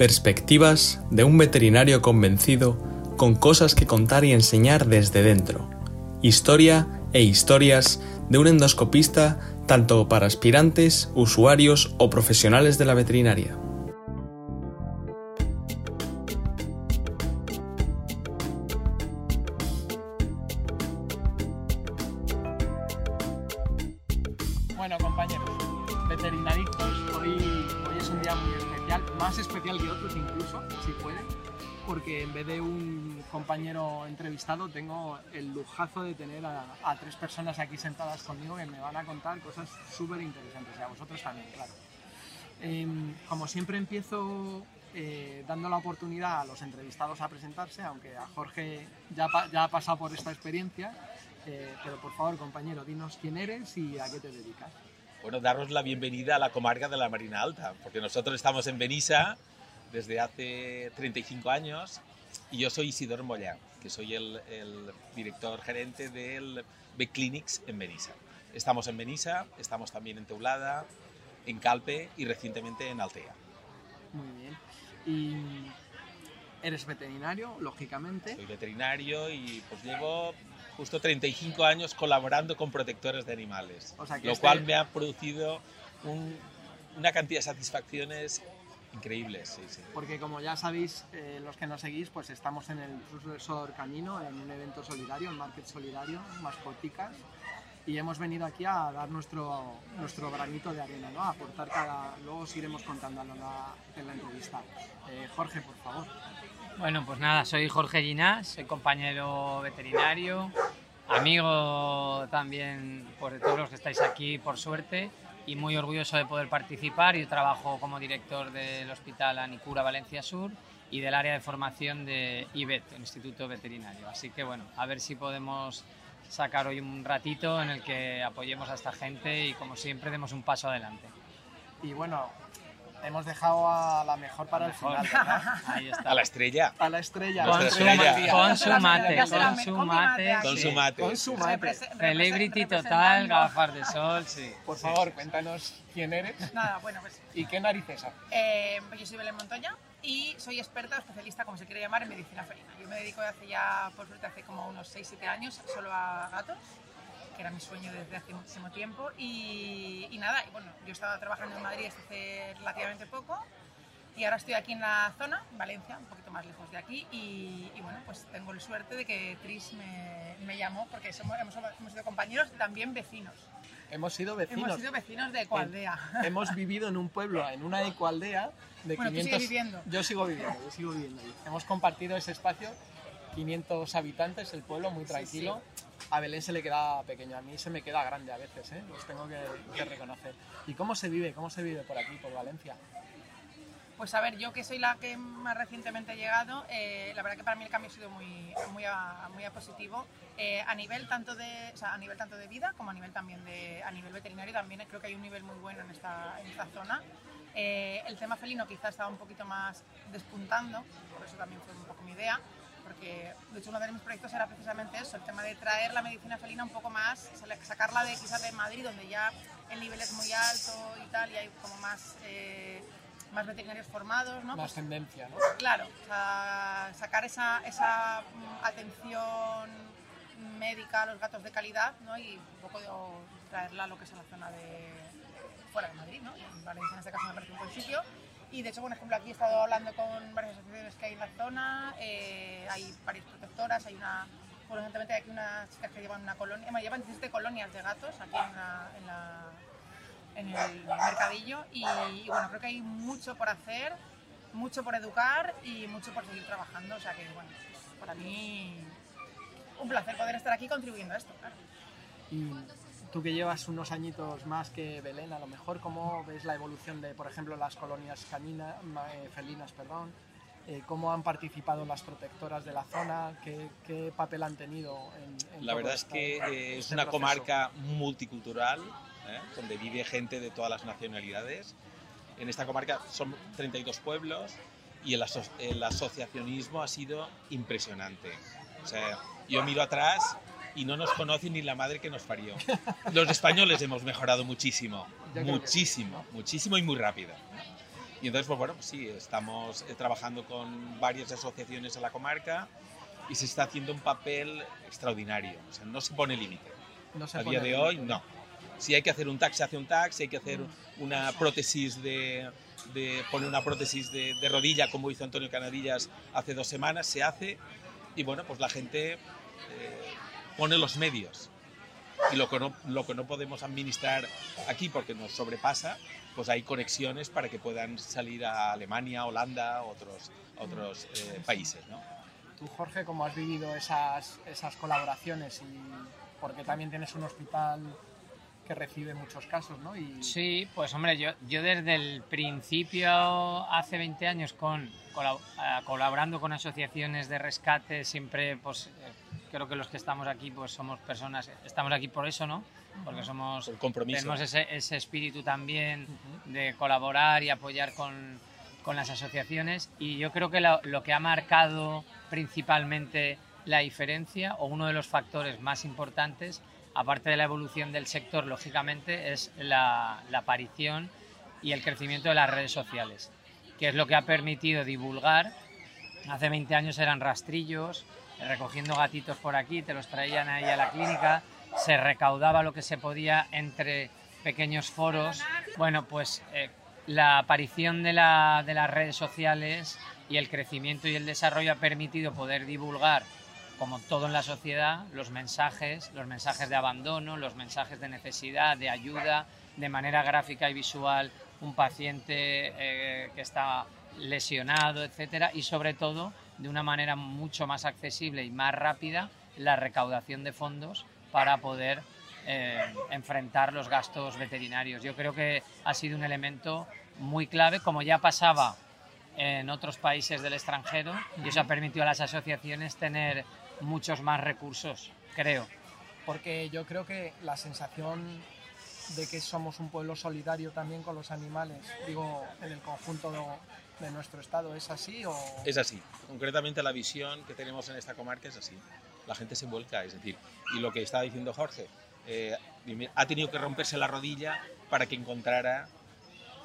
Perspectivas de un veterinario convencido con cosas que contar y enseñar desde dentro. Historia e historias de un endoscopista tanto para aspirantes, usuarios o profesionales de la veterinaria. Entrevistado tengo el lujazo de tener a, a tres personas aquí sentadas conmigo que me van a contar cosas súper interesantes, y a vosotros también, claro. Em, como siempre empiezo eh, dando la oportunidad a los entrevistados a presentarse, aunque a Jorge ya, pa- ya ha pasado por esta experiencia, eh, pero por favor compañero, dinos quién eres y a qué te dedicas. Bueno, daros la bienvenida a la comarca de la Marina Alta, porque nosotros estamos en Benissa desde hace 35 años y yo soy Isidoro Mollà, que soy el, el director gerente del B-Clinics en Benissa. Estamos en Benissa, estamos también en Teulada, en Calpe y recientemente en Altea. Muy bien. Y eres veterinario, lógicamente. Soy veterinario y pues llevo justo 35 años colaborando con protectores de animales, O sea que lo este- cual me ha producido un- una cantidad de satisfacciones increíbles. Sí, sí. Porque como ya sabéis, eh, los que nos seguís, pues estamos en el profesor Camino, en un evento solidario, en Market Solidario, Mascoticas, y hemos venido aquí a dar nuestro, nuestro granito de arena, ¿no? A aportar cada... Luego os iremos contando en la, en la entrevista. Eh, Jorge, por favor. Bueno, pues nada, soy Jorge Ginás, soy compañero veterinario, amigo también por todos los que estáis aquí, por suerte, y muy orgulloso de poder participar. Yo trabajo como director del Hospital Anicura Valencia Sur y del área de formación de IBET, el Instituto Veterinario. Así que bueno, a ver si podemos sacar hoy un ratito en el que apoyemos a esta gente y como siempre demos un paso adelante. Y bueno, hemos dejado a la mejor para el Mejor. final, ¿verdad? Ahí está. A la estrella. A la estrella. Con su estrella ma- Matías. Con su mate, con su mate. Con su mate. Con su mate. Celebrity total, gafas de sol, sí. Por favor, sí. cuéntanos quién eres Nada, bueno, pues y qué narices haces. eh, yo soy Belén Montoya y soy experta, especialista, como se quiere llamar, en medicina felina. Yo me dedico hace ya, por suerte, hace como unos 6-7 años solo a gatos, que era mi sueño desde hace muchísimo tiempo. Y, y nada, y bueno, yo estaba trabajando en Madrid hasta hace relativamente poco y ahora estoy aquí en la zona, en Valencia, un poquito más lejos de aquí. Y, y bueno, pues tengo la suerte de que Tris me, me llamó porque somos, hemos, hemos sido compañeros y también vecinos. Hemos sido vecinos. Hemos sido vecinos de Ecualdea. hemos vivido en un pueblo, en una ecoaldea de Bueno, tú 500... sigues viviendo. Yo sigo viviendo, yo sigo viviendo. Hemos compartido ese espacio, 500 habitantes, el pueblo muy tranquilo. A Belén se le queda pequeño, a mí se me queda grande a veces, ¿eh? los tengo que, reconocer. ¿Y cómo se vive? ¿Cómo se vive por aquí, por Valencia? Pues a ver, yo que soy la que más recientemente he llegado, eh, la verdad que para mí el cambio ha sido muy, muy, muy positivo. Eh, a nivel tanto de, a nivel tanto de vida como a nivel también de, a nivel veterinario también creo que hay un nivel muy bueno en esta, en esta zona. Eh, el tema felino quizás estaba un poquito más despuntando, por eso también fue un poco mi idea, porque de hecho uno de mis proyectos era precisamente eso, el tema de traer la medicina felina un poco más, sacarla de quizás de Madrid, donde ya el nivel es muy alto y tal, y hay como más... eh, más veterinarios formados, ¿no? Más Pues, tendencia, ¿no? claro, o sea, sacar esa, esa mm, atención médica a los gatos de calidad, ¿no? Y un poco de, traerla a lo que es a la zona de fuera de Madrid, ¿no? En Valencia en este caso me parece un buen sitio. Y de hecho, por ejemplo, aquí he estado hablando con varias asociaciones que hay en la zona, eh, hay varias protectoras, hay una, bueno, recientemente hay aquí unas chicas que llevan una colonia, bueno, llevan 17 colonias de gatos aquí en la, en la en el mercadillo y, y bueno, creo que hay mucho por hacer, mucho por educar y mucho por seguir trabajando, o sea que bueno, pues, para mí un placer poder estar aquí contribuyendo a esto, claro. Tú que llevas unos añitos más que Belén, a lo mejor, ¿cómo ves la evolución de, por ejemplo, las colonias canina, eh, felinas? Perdón? Eh, ¿Cómo han participado las protectoras de la zona? ¿Qué, qué papel han tenido en, en La verdad es esto- que eh, es este una proceso? comarca multicultural, ¿eh? donde vive gente de todas las nacionalidades. En esta comarca son 32 pueblos y el, aso- el asociacionismo ha sido impresionante. O sea, yo miro atrás y no nos conoce ni la madre que nos parió. Los españoles hemos mejorado muchísimo, que muchísimo, muchísimo y muy rápido. Y entonces, pues bueno, pues sí, estamos eh, trabajando con varias asociaciones en la comarca y se está haciendo un papel extraordinario. O sea, no se pone límite. No A día de hoy, no. Si hay que hacer un tag, se hace un tag. Si hay que hacer Mm. una prótesis de, de poner una prótesis de, de rodilla, como hizo Antonio Canadillas hace dos semanas, se hace. Y bueno, pues la gente eh, pone los medios. Y lo que, no, lo que no podemos administrar aquí porque nos sobrepasa, pues hay conexiones para que puedan salir a Alemania, Holanda, otros, otros eh, países. ¿no? Tú, Jorge, ¿cómo has vivido esas, esas colaboraciones? Y porque también tienes un hospital que recibe muchos casos, ¿no? Y Sí, pues hombre, yo, yo desde el principio, hace 20 años, con, colab- eh, colaborando con asociaciones de rescate, siempre, pues creo que los que estamos aquí, pues somos personas, estamos aquí por eso, ¿no? Porque somos, El compromiso. tenemos ese, ese espíritu también de colaborar y apoyar con, con las asociaciones. Y yo creo que lo, lo que ha marcado principalmente la diferencia, o uno de los factores más importantes, aparte de la evolución del sector, lógicamente, es la, la aparición y el crecimiento de las redes sociales, que es lo que ha permitido divulgar. Hace 20 años eran rastrillos, recogiendo gatitos por aquí, te los traían ahí a la clínica, se recaudaba lo que se podía entre pequeños foros. Bueno, pues eh, la aparición de, la- de las redes sociales y el crecimiento y el desarrollo ha permitido poder divulgar, como todo en la sociedad, los mensajes, los mensajes de abandono, los mensajes de necesidad, de ayuda, de manera gráfica y visual, un paciente eh, que está lesionado, etcétera, y sobre todo de una manera mucho más accesible y más rápida la recaudación de fondos para poder eh, enfrentar los gastos veterinarios. Yo creo que ha sido un elemento muy clave, como ya pasaba en otros países del extranjero, y eso ha permitido a las asociaciones tener muchos más recursos, creo. porque yo creo que la sensación de que somos un pueblo solidario también con los animales, digo, en el conjunto de, nuestro estado, ¿es así o...? Es así. Concretamente la visión que tenemos en esta comarca es así. La gente se vuelca, es decir, y lo que estaba diciendo Jorge, eh, ha tenido que romperse la rodilla para que encontrara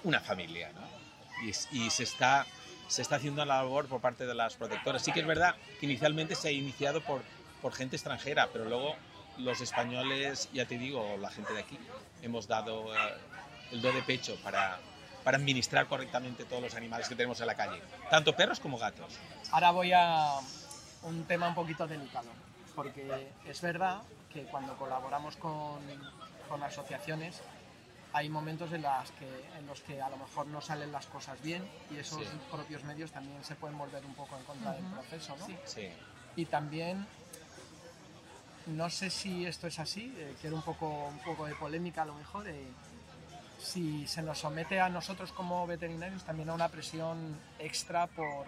una familia. ¿no? Y, y se, está, se está haciendo la labor por parte de las protectoras. Sí que es verdad que inicialmente se ha iniciado por, por gente extranjera, pero luego los españoles, ya te digo, la gente de aquí, hemos dado eh, el do de pecho para, para administrar correctamente todos los animales que tenemos en la calle, tanto perros como gatos. Ahora voy a un tema un poquito delicado, porque es verdad que cuando colaboramos con, con asociaciones hay momentos en, las que, en los que a lo mejor no salen las cosas bien y esos Sí. propios medios también se pueden volver un poco en contra del proceso, ¿no? Sí. Y también, no sé si esto es así, eh, quiero un poco, un poco de polémica a lo mejor, eh, si se nos somete a nosotros como veterinarios también a una presión extra por,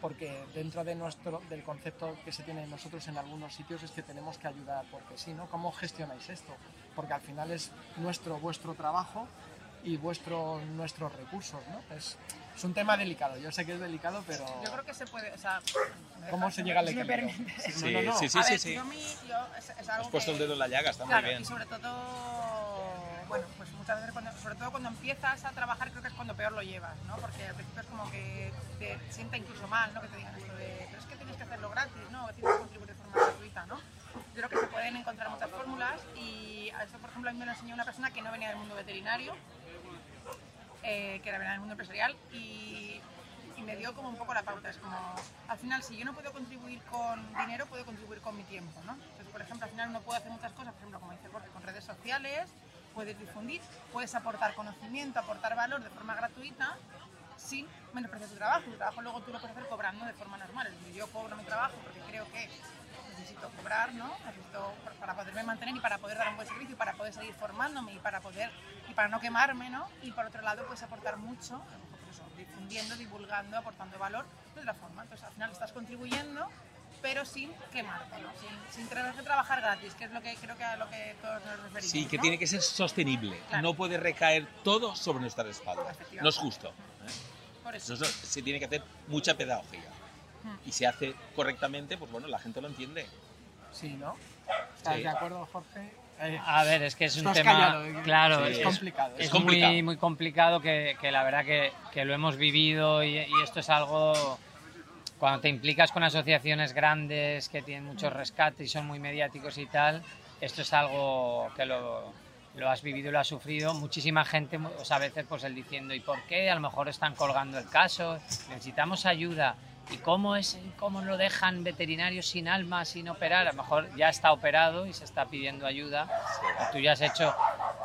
porque dentro de nuestro, del concepto que se tiene nosotros en algunos sitios es que tenemos que ayudar porque sí, ¿no? ¿Cómo gestionáis esto? Porque al final es nuestro, vuestro trabajo y vuestro, nuestros recursos, ¿no? Es, es un tema delicado, yo sé que es delicado, pero... Yo creo que se puede, o sea, ¿Cómo se llega al equilibrio? Sí, No, no, no. sí, sí, sí, ver, sí. yo, mi- yo- es, es algo Has puesto que- el dedo en la llaga, está Claro, muy bien. y sobre todo, bueno, pues muchas veces, cuando, sobre todo cuando empiezas a trabajar, creo que es cuando peor lo llevas, ¿no? Porque al principio es como que te sienta incluso mal, ¿no? Que te digan esto de, pero es que tienes que hacerlo gratis, ¿no? Que tienes que contribuir de forma gratuita, ¿no? Yo creo que se pueden encontrar muchas fórmulas y a esto, por ejemplo, a mí me lo enseñó una persona que no venía del mundo veterinario, eh, que era venía del mundo empresarial y, y me dio como un poco la pauta. Es como, al final, si yo no puedo contribuir con dinero, puedo contribuir con mi tiempo, ¿no? Entonces, por ejemplo, al final uno puede hacer muchas cosas, por ejemplo, como dice Jorge, con redes sociales, puedes difundir, puedes aportar conocimiento, aportar valor de forma gratuita, sin menospreciar tu trabajo. Tu trabajo luego tú lo puedes hacer cobrando de forma normal. Yo cobro mi trabajo porque creo que necesito cobrar, ¿no? Necesito para- poderme mantener y para poder dar un buen servicio y para poder seguir formándome y para poder y para no quemarme, ¿no? Y por otro lado, pues aportar mucho, pues difundiendo, divulgando, aportando valor de otra forma. Entonces, al final estás contribuyendo, pero sin quemarte, ¿no? Sin, sin tener que trabajar gratis, que es lo que creo que a lo que todos nos referimos. Sí, que ¿no? tiene que ser sostenible. Claro. No puede recaer todo sobre nuestra espalda. Efectivamente. No es justo. ¿eh? Por eso. Se tiene que hacer mucha pedagogía. Hmm. Y se hace correctamente, pues bueno, la gente lo entiende. Sí, ¿no? ¿Estás Sí. de acuerdo, Jorge? Eh, A ver, es que es un tema. callado, eh, claro, Sí, es es, complicado. es es complicado. muy, muy complicado que, que la verdad que, que lo hemos vivido y, y esto es algo. Cuando te implicas con asociaciones grandes que tienen muchos rescates y son muy mediáticos y tal, esto es algo que lo, lo has vivido y lo has sufrido. Muchísima gente, o sea, a veces pues el diciendo, ¿y por qué? A lo mejor están colgando el caso, necesitamos ayuda. ¿Y cómo, es, cómo lo dejan veterinarios sin alma, sin operar? A lo mejor ya está operado y se está pidiendo ayuda. Tú ya has hecho.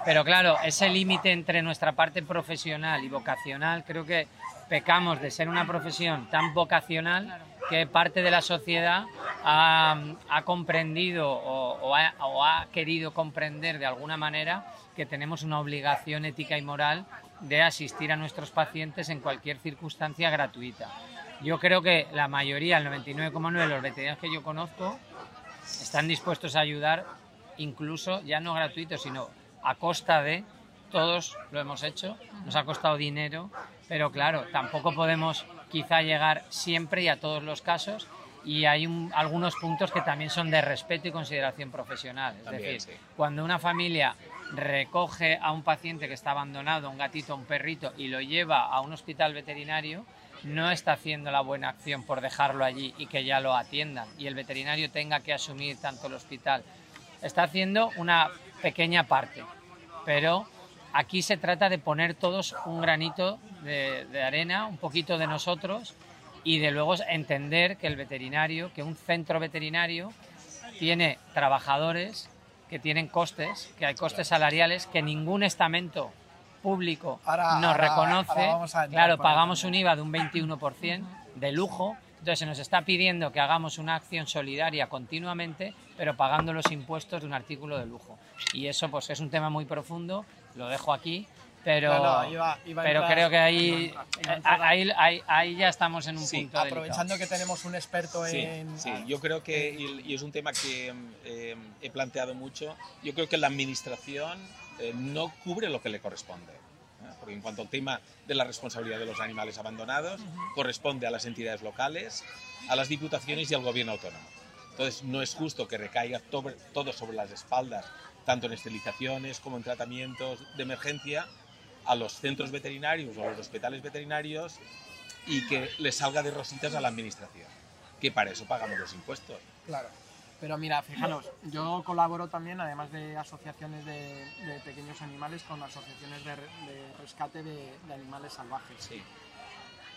Pero claro, ese límite entre nuestra parte profesional y vocacional, creo que pecamos de ser una profesión tan vocacional que parte de la sociedad ha, comprendido o, o ha, o ha querido comprender de alguna manera que tenemos una obligación ética y moral de asistir a nuestros pacientes en cualquier circunstancia gratuita. Yo creo que la mayoría, el 99,9% de los veterinarios que yo conozco, están dispuestos a ayudar, incluso ya no gratuito, sino a costa de, todos lo hemos hecho, nos ha costado dinero, pero claro, tampoco podemos quizá llegar siempre y a todos los casos y hay un- algunos puntos que también son de respeto y consideración profesional. Es También, decir, sí. cuando una familia recoge a un paciente que está abandonado, un gatito, un perrito, y lo lleva a un hospital veterinario, no está haciendo la buena acción por dejarlo allí y que ya lo atiendan y el veterinario tenga que asumir tanto el hospital. Está haciendo una pequeña parte, pero aquí se trata de poner todos un granito de, de arena, un poquito de nosotros y de luego entender que el veterinario, que un centro veterinario tiene trabajadores que tienen costes, que hay costes salariales que ningún estamento público Ahora- nos ahora- reconoce. ahora claro, pagamos un IVA de un 21% de lujo, entonces se nos está pidiendo que hagamos una acción solidaria continuamente, pero pagando los impuestos de un artículo de lujo. Y eso pues es un tema muy profundo, lo dejo aquí, pero, No, no, iba- iba pero entrar- creo que ahí, entrar- ahí, ahí- ahí ya estamos en un Sí, punto Aprovechando delicado. que tenemos un experto Sí, en... sí, yo creo que, y, es un tema que eh, he planteado mucho, yo creo que la administración eh, no cubre lo que le corresponde. ¿eh? Porque en cuanto al tema de la responsabilidad de los animales abandonados, corresponde a las entidades locales, a las diputaciones y al gobierno autónomo. Entonces, no es justo que recaiga to- todo sobre las espaldas, tanto en esterilizaciones como en tratamientos de emergencia, a los centros veterinarios o a los hospitales veterinarios y que le salga de rositas a la administración, que para eso pagamos los impuestos. Claro. Pero mira, fijaros, yo colaboro también, además de asociaciones de, de pequeños animales, con asociaciones de, re- de rescate de, de animales salvajes. Sí,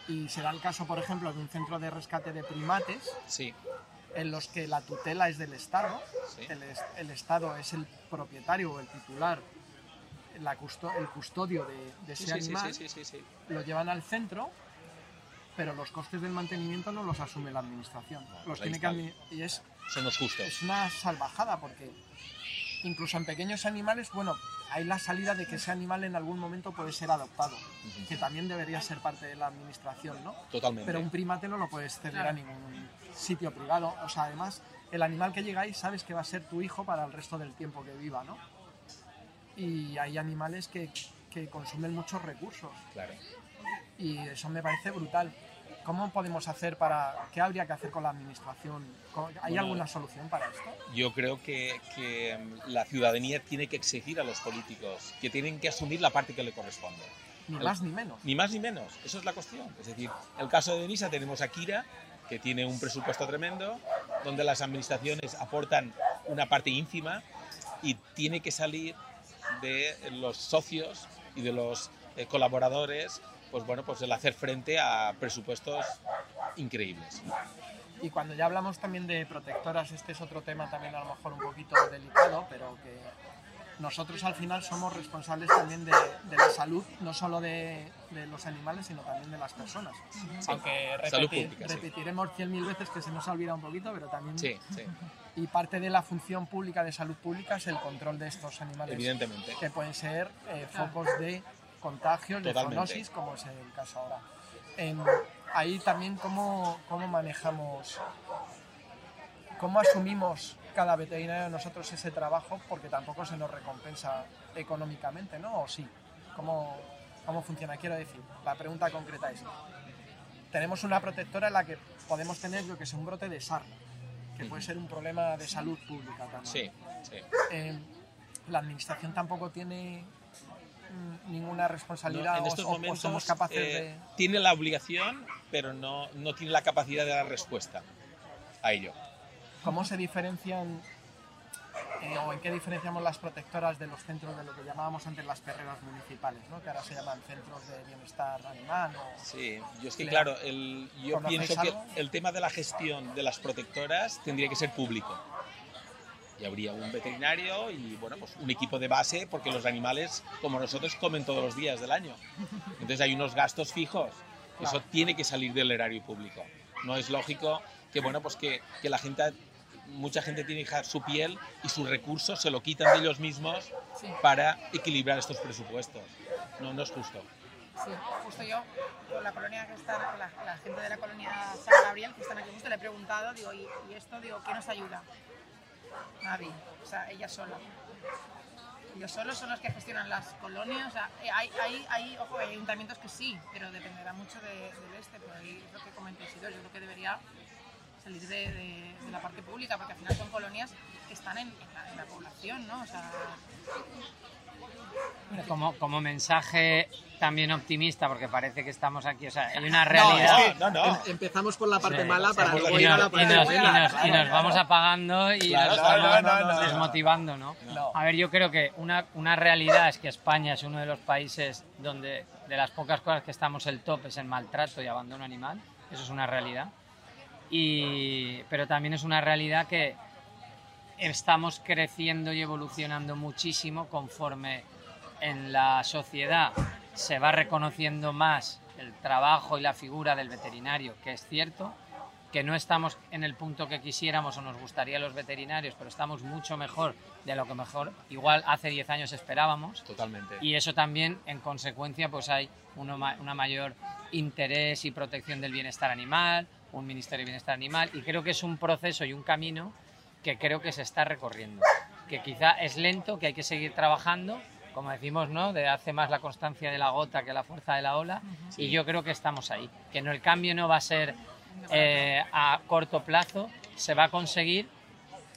Y se da el caso, por ejemplo, de un centro de rescate de primates sí, en los que la tutela es del Estado, sí. el, el Estado es el propietario o el titular, la custo- el custodio de, ese sí, animal, sí, sí, sí, sí. lo llevan al centro, pero los costes del mantenimiento no los asume la administración. No, los tiene que y es Somos justos. es una salvajada porque incluso en pequeños animales, bueno, hay la salida de que ese animal en algún momento puede ser adoptado, que también debería ser parte de la administración, ¿no? Totalmente. Pero un primate no lo puedes ceder a ningún sitio privado. O sea, además, el animal que llega ahí sabes que va a ser tu hijo para el resto del tiempo que viva, ¿no? Y hay animales que, que consumen muchos recursos Claro. y eso me parece brutal. ¿Cómo podemos hacer para.? ¿Qué habría que hacer con la administración? ¿Cómo- ¿Hay Bueno, alguna solución para esto? Yo creo que, que, mm, la ciudadanía tiene que exigir a los políticos que tienen que asumir la parte que le corresponde. Ni El- más ni menos. Ni más ni menos, eso es la cuestión. Es decir, el caso de Denisa tenemos a Kira, que tiene un presupuesto tremendo, donde las administraciones aportan una parte ínfima y tiene que salir de los socios y de los eh, colaboradores, pues bueno, pues el hacer frente a presupuestos increíbles. Y cuando ya hablamos también de protectoras, este es otro tema también a lo mejor un poquito delicado, pero que nosotros al final somos responsables también de, de la salud, no solo de, de los animales, sino también de las personas. Aunque Salud repetir- pública, sí. repetiremos cien mil veces que se nos ha olvidado un poquito, pero también... Sí, sí, Y parte de la función pública de salud pública es el control de estos animales. evidentemente. que pueden ser eh, focos de contagios, de zoonosis, como es el caso ahora. En- ahí también cómo, cómo manejamos, cómo asumimos cada veterinario de nosotros ese trabajo, porque tampoco se nos recompensa económicamente, ¿no? ¿O sí? ¿Cómo, cómo funciona? Quiero decir, la pregunta concreta es, tenemos una protectora en la que podemos tener, yo que sé, un brote de sarna, que puede ser un problema de salud pública también. Sí, sí. Eh, la administración tampoco tiene mm, ninguna responsabilidad No, en o- estos o- o momentos somos capaces eh, tiene la obligación, pero no, no tiene la capacidad de dar respuesta a ello. de cómo se diferencian eh, o en qué diferenciamos las protectoras de los centros de lo que llamábamos antes las perreras municipales, ¿no? que ahora se llaman centros de bienestar animal. o- Sí, yo es que claro, el, yo ¿Conocéis pienso que el tema de la gestión de las protectoras tendría que ser público. Y habría un veterinario y bueno, pues un equipo de base, porque los animales, como nosotros, comen todos los días del año. Entonces hay unos gastos fijos. Eso Claro. tiene que salir del erario público. No es lógico que bueno, pues que, que la gente, mucha gente tiene que dejar su piel y sus recursos se lo quitan de ellos mismos Sí. para equilibrar estos presupuestos. No, no es justo. Sí, justo yo, con la colonia que está, con la, la gente de la colonia San Gabriel, que están aquí justo, le he preguntado, digo, ¿y, y esto, digo, quién nos ayuda? Nadie, o sea, ella sola. Ellos solos son los que gestionan las colonias, o sea, eh, hay, hay, hay, ojo, hay ayuntamientos que sí, pero dependerá mucho de- del este, pero ahí es lo que comenté, yo creo que debería salir de, de- de la parte pública, porque al final son colonias que están en, en la, en la población, ¿no? O sea, Como, como mensaje también optimista, porque parece que estamos aquí, o sea, hay una No, realidad. es que No, no. em- empezamos por la parte Sí, mala para luego y ir a nos, la y parte nos- y nos- y nos vamos apagando y Claro, nos no. desmotivando, ¿no? No. A ver, yo creo que una, una realidad es que España es uno de los países donde de las pocas cosas que estamos el top es el maltrato y abandono animal. Eso es una realidad. Y, pero también es una realidad que estamos creciendo y evolucionando muchísimo conforme en la sociedad se va reconociendo más el trabajo y la figura del veterinario, que es cierto, que no estamos en el punto que quisiéramos o nos gustaría los veterinarios, pero estamos mucho mejor de lo que mejor igual hace 10 años esperábamos. Totalmente. Y eso también, en consecuencia, pues hay uno una mayor interés y protección del bienestar animal, un Ministerio de Bienestar Animal, y creo que es un proceso y un camino que creo que se está recorriendo, que quizá es lento, que hay que seguir trabajando, como decimos, ¿no? De hace más la constancia de la gota que la fuerza de la ola, y yo creo que estamos ahí, que no el cambio no va a ser eh, a corto plazo, se va a conseguir,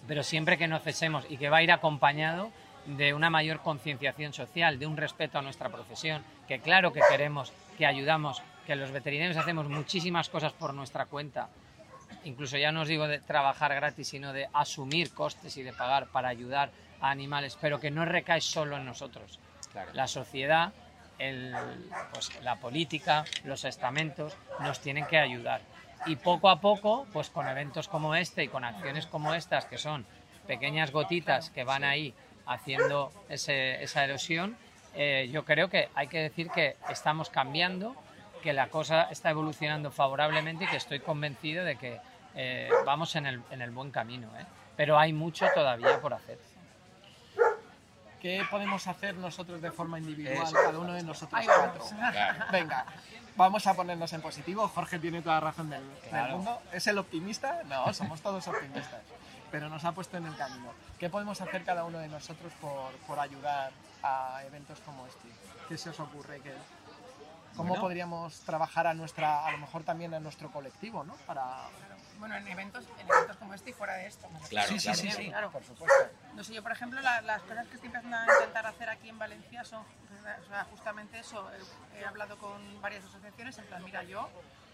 pero siempre que no cesemos y que va a ir acompañado de una mayor concienciación social, de un respeto a nuestra profesión, que claro que queremos, que ayudamos, que los veterinarios hacemos muchísimas cosas por nuestra cuenta, incluso ya no os digo de trabajar gratis, sino de asumir costes y de pagar para ayudar a animales, pero que no recae solo en nosotros. Claro. La sociedad, el- pues, la política, los estamentos nos tienen que ayudar. Y poco a poco, pues con eventos como este y con acciones como estas, que son pequeñas gotitas que van ahí haciendo ese- esa erosión, eh, yo creo que hay que decir que estamos cambiando, que la cosa está evolucionando favorablemente y que estoy convencido de que eh, vamos en el, en el buen camino. ¿eh? Pero hay mucho todavía por hacer. ¿Qué podemos hacer nosotros de forma individual, Eso. cada uno de nosotros cuatro? Claro. Venga, vamos a ponernos en positivo. Jorge tiene toda la razón del, del Claro. mundo. ¿Es el optimista? No, somos todos optimistas. Pero nos ha puesto en el camino. ¿Qué podemos hacer cada uno de nosotros por, por ayudar a eventos como este? ¿Qué se os ocurre? ¿Qué, ¿Cómo Bueno. podríamos trabajar a nuestra, a lo mejor también a nuestro colectivo, ¿no? Para... Bueno, en eventos, en eventos como este y fuera de esto. Claro, sí, sí, claro. sí, También, sí, claro. por supuesto. No sé, yo por ejemplo, la- las cosas que estoy empezando a intentar hacer aquí en Valencia son o sea, justamente eso. He, he hablado con varias asociaciones en plan, mira, yo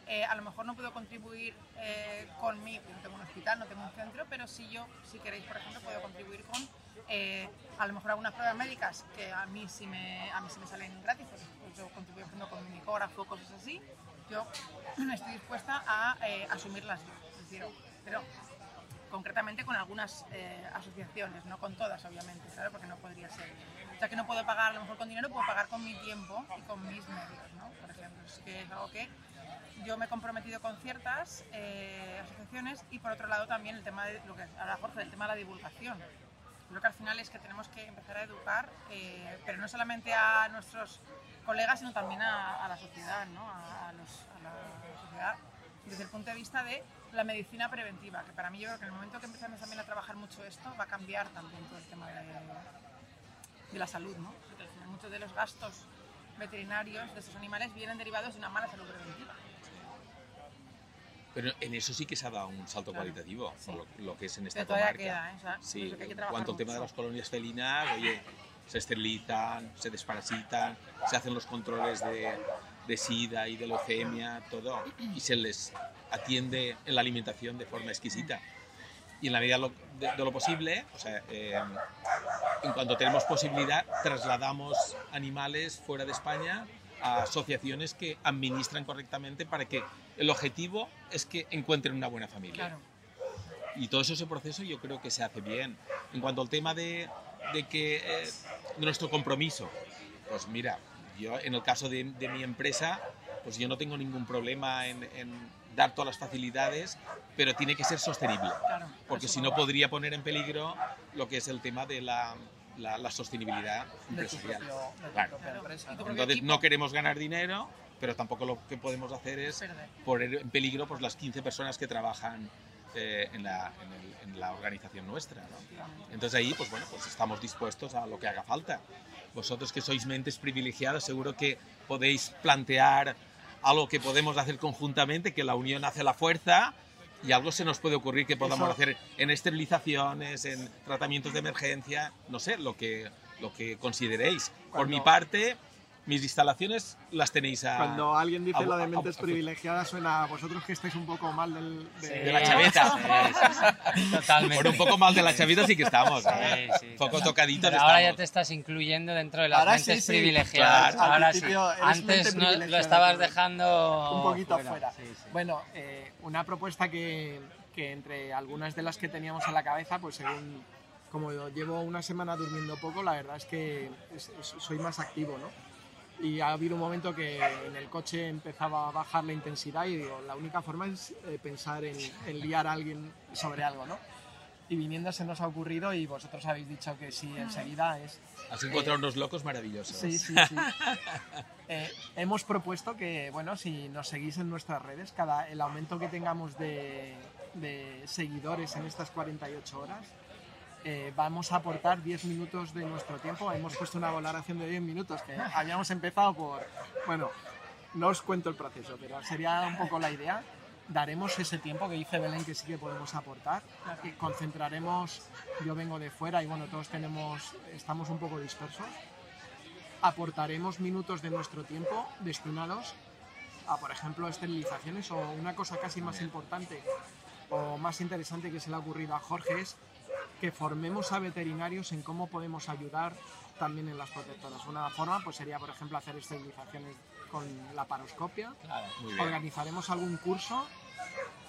eh, a lo mejor no puedo contribuir eh, con mi, no tengo un hospital, no tengo un centro, pero sí yo, si queréis, por ejemplo, puedo contribuir con eh, a lo mejor algunas pruebas médicas que a mí sí me, a mí sí me salen gratis, pues, pues yo contribuyo con mi micógrafo, cosas así. Yo estoy dispuesta a eh, asumirlas yo. Decir, pero concretamente con algunas eh, asociaciones, no con todas, obviamente, claro, porque no podría ser. Ya que no puedo pagar a lo mejor con dinero, puedo pagar con mi tiempo y con mis medios, ¿no? Por ejemplo, es que es algo que yo me he comprometido con ciertas eh, asociaciones y por otro lado también el tema de lo que habla Jorge, del tema de la divulgación. Creo que al final es que tenemos que empezar a educar, eh, pero no solamente a nuestros colegas, sino también a, la sociedad, ¿no? a, la sociedad desde el punto de vista de la medicina preventiva, que para mí yo creo que en el momento que empezamos también a trabajar mucho esto, va a cambiar también todo el tema de, de la salud. ¿no? Muchos de los gastos veterinarios de estos animales vienen derivados de una mala salud preventiva. Pero en eso sí que se ha dado un salto Claro, cualitativo, sí. por lo, lo que es en esta Pero comarca. queda, ¿eh? O sea, Sí, eso que en cuanto al tema de mucho. las colonias felinas, oye, se esterilizan, se desparasitan, se hacen los controles de, de sida y de leucemia, todo, y se les atiende en la alimentación de forma exquisita. Y en la medida de, de lo posible, o sea, eh, en cuanto tenemos posibilidad, trasladamos animales fuera de España a asociaciones que administran correctamente para que el objetivo es que encuentren una buena familia. Claro. Y todo eso, ese proceso yo creo que se hace bien. En cuanto al tema de, de que eh, nuestro compromiso, pues mira, yo en el caso de, de mi empresa, pues yo no tengo ningún problema en, en dar todas las facilidades, pero tiene que ser sostenible, Claro. porque si no podría poner en peligro lo que es el tema de la, la- la sostenibilidad empresarial. propio, Claro. empresa. ¿no? Entonces no queremos ganar dinero, pero tampoco lo que podemos hacer es Perder. poner en peligro pues, las 15 personas que trabajan eh, en, la, en el- en la organización nuestra. ¿no? Entonces ahí, pues bueno, pues estamos dispuestos a lo que haga falta. Vosotros que sois mentes privilegiadas, seguro que podéis plantear algo que podemos hacer conjuntamente, que la unión hace la fuerza y algo se nos puede ocurrir que podamos Eso- hacer en esterilizaciones, en tratamientos de emergencia, no sé, lo que, lo que consideréis. Por Cuando- mi parte, mis instalaciones las tenéis a, Cuando alguien dice a- lo de a- mentes a- privilegiadas suena a vosotros que estáis un poco mal del, de, Sí. de la chaveta. Sí, sí, sí. Totalmente. Bueno, un poco mal de la chavita sí que estamos. ¿eh? Un poco total. tocaditos Pero ahora ya estamos. te estás incluyendo dentro de las Ahora mentes sí, sí. privilegiadas. Claro. Ahora sí. Antes no, lo estabas dejando un poquito fuera. Sí, sí. Bueno, eh, una propuesta que, que entre algunas de las que teníamos en la cabeza, pues según como yo llevo una semana durmiendo poco, la verdad es que soy más activo, ¿no? Y ha habido un momento que en el coche empezaba a bajar la intensidad y digo, la única forma es eh, pensar en, en liar a alguien sobre algo, ¿no? Y viniendo se nos ha ocurrido y vosotros habéis dicho que sí, enseguida es Has encontrado unos locos maravillosos. Sí, sí, sí. Eh, hemos propuesto que, bueno, si nos seguís en nuestras redes, cada, el aumento que tengamos de, de seguidores en estas 48 horas, eh, vamos a aportar 10 minutos de nuestro tiempo. Hemos puesto una valoración de 10 minutos, que habíamos empezado por, bueno, no os cuento el proceso, pero sería un poco la idea. Daremos ese tiempo que dice Belén que sí que podemos aportar. concentraremos, yo vengo de fuera y bueno, todos tenemos, estamos un poco dispersos aportaremos minutos de nuestro tiempo destinados a, por ejemplo, esterilizaciones o una cosa casi más importante o más interesante que se le ha ocurrido a Jorge es que formemos a veterinarios en cómo podemos ayudar también en las protectoras. Una forma pues sería, por ejemplo, hacer esterilizaciones con la paroscopia. Claro. Organizaremos algún curso.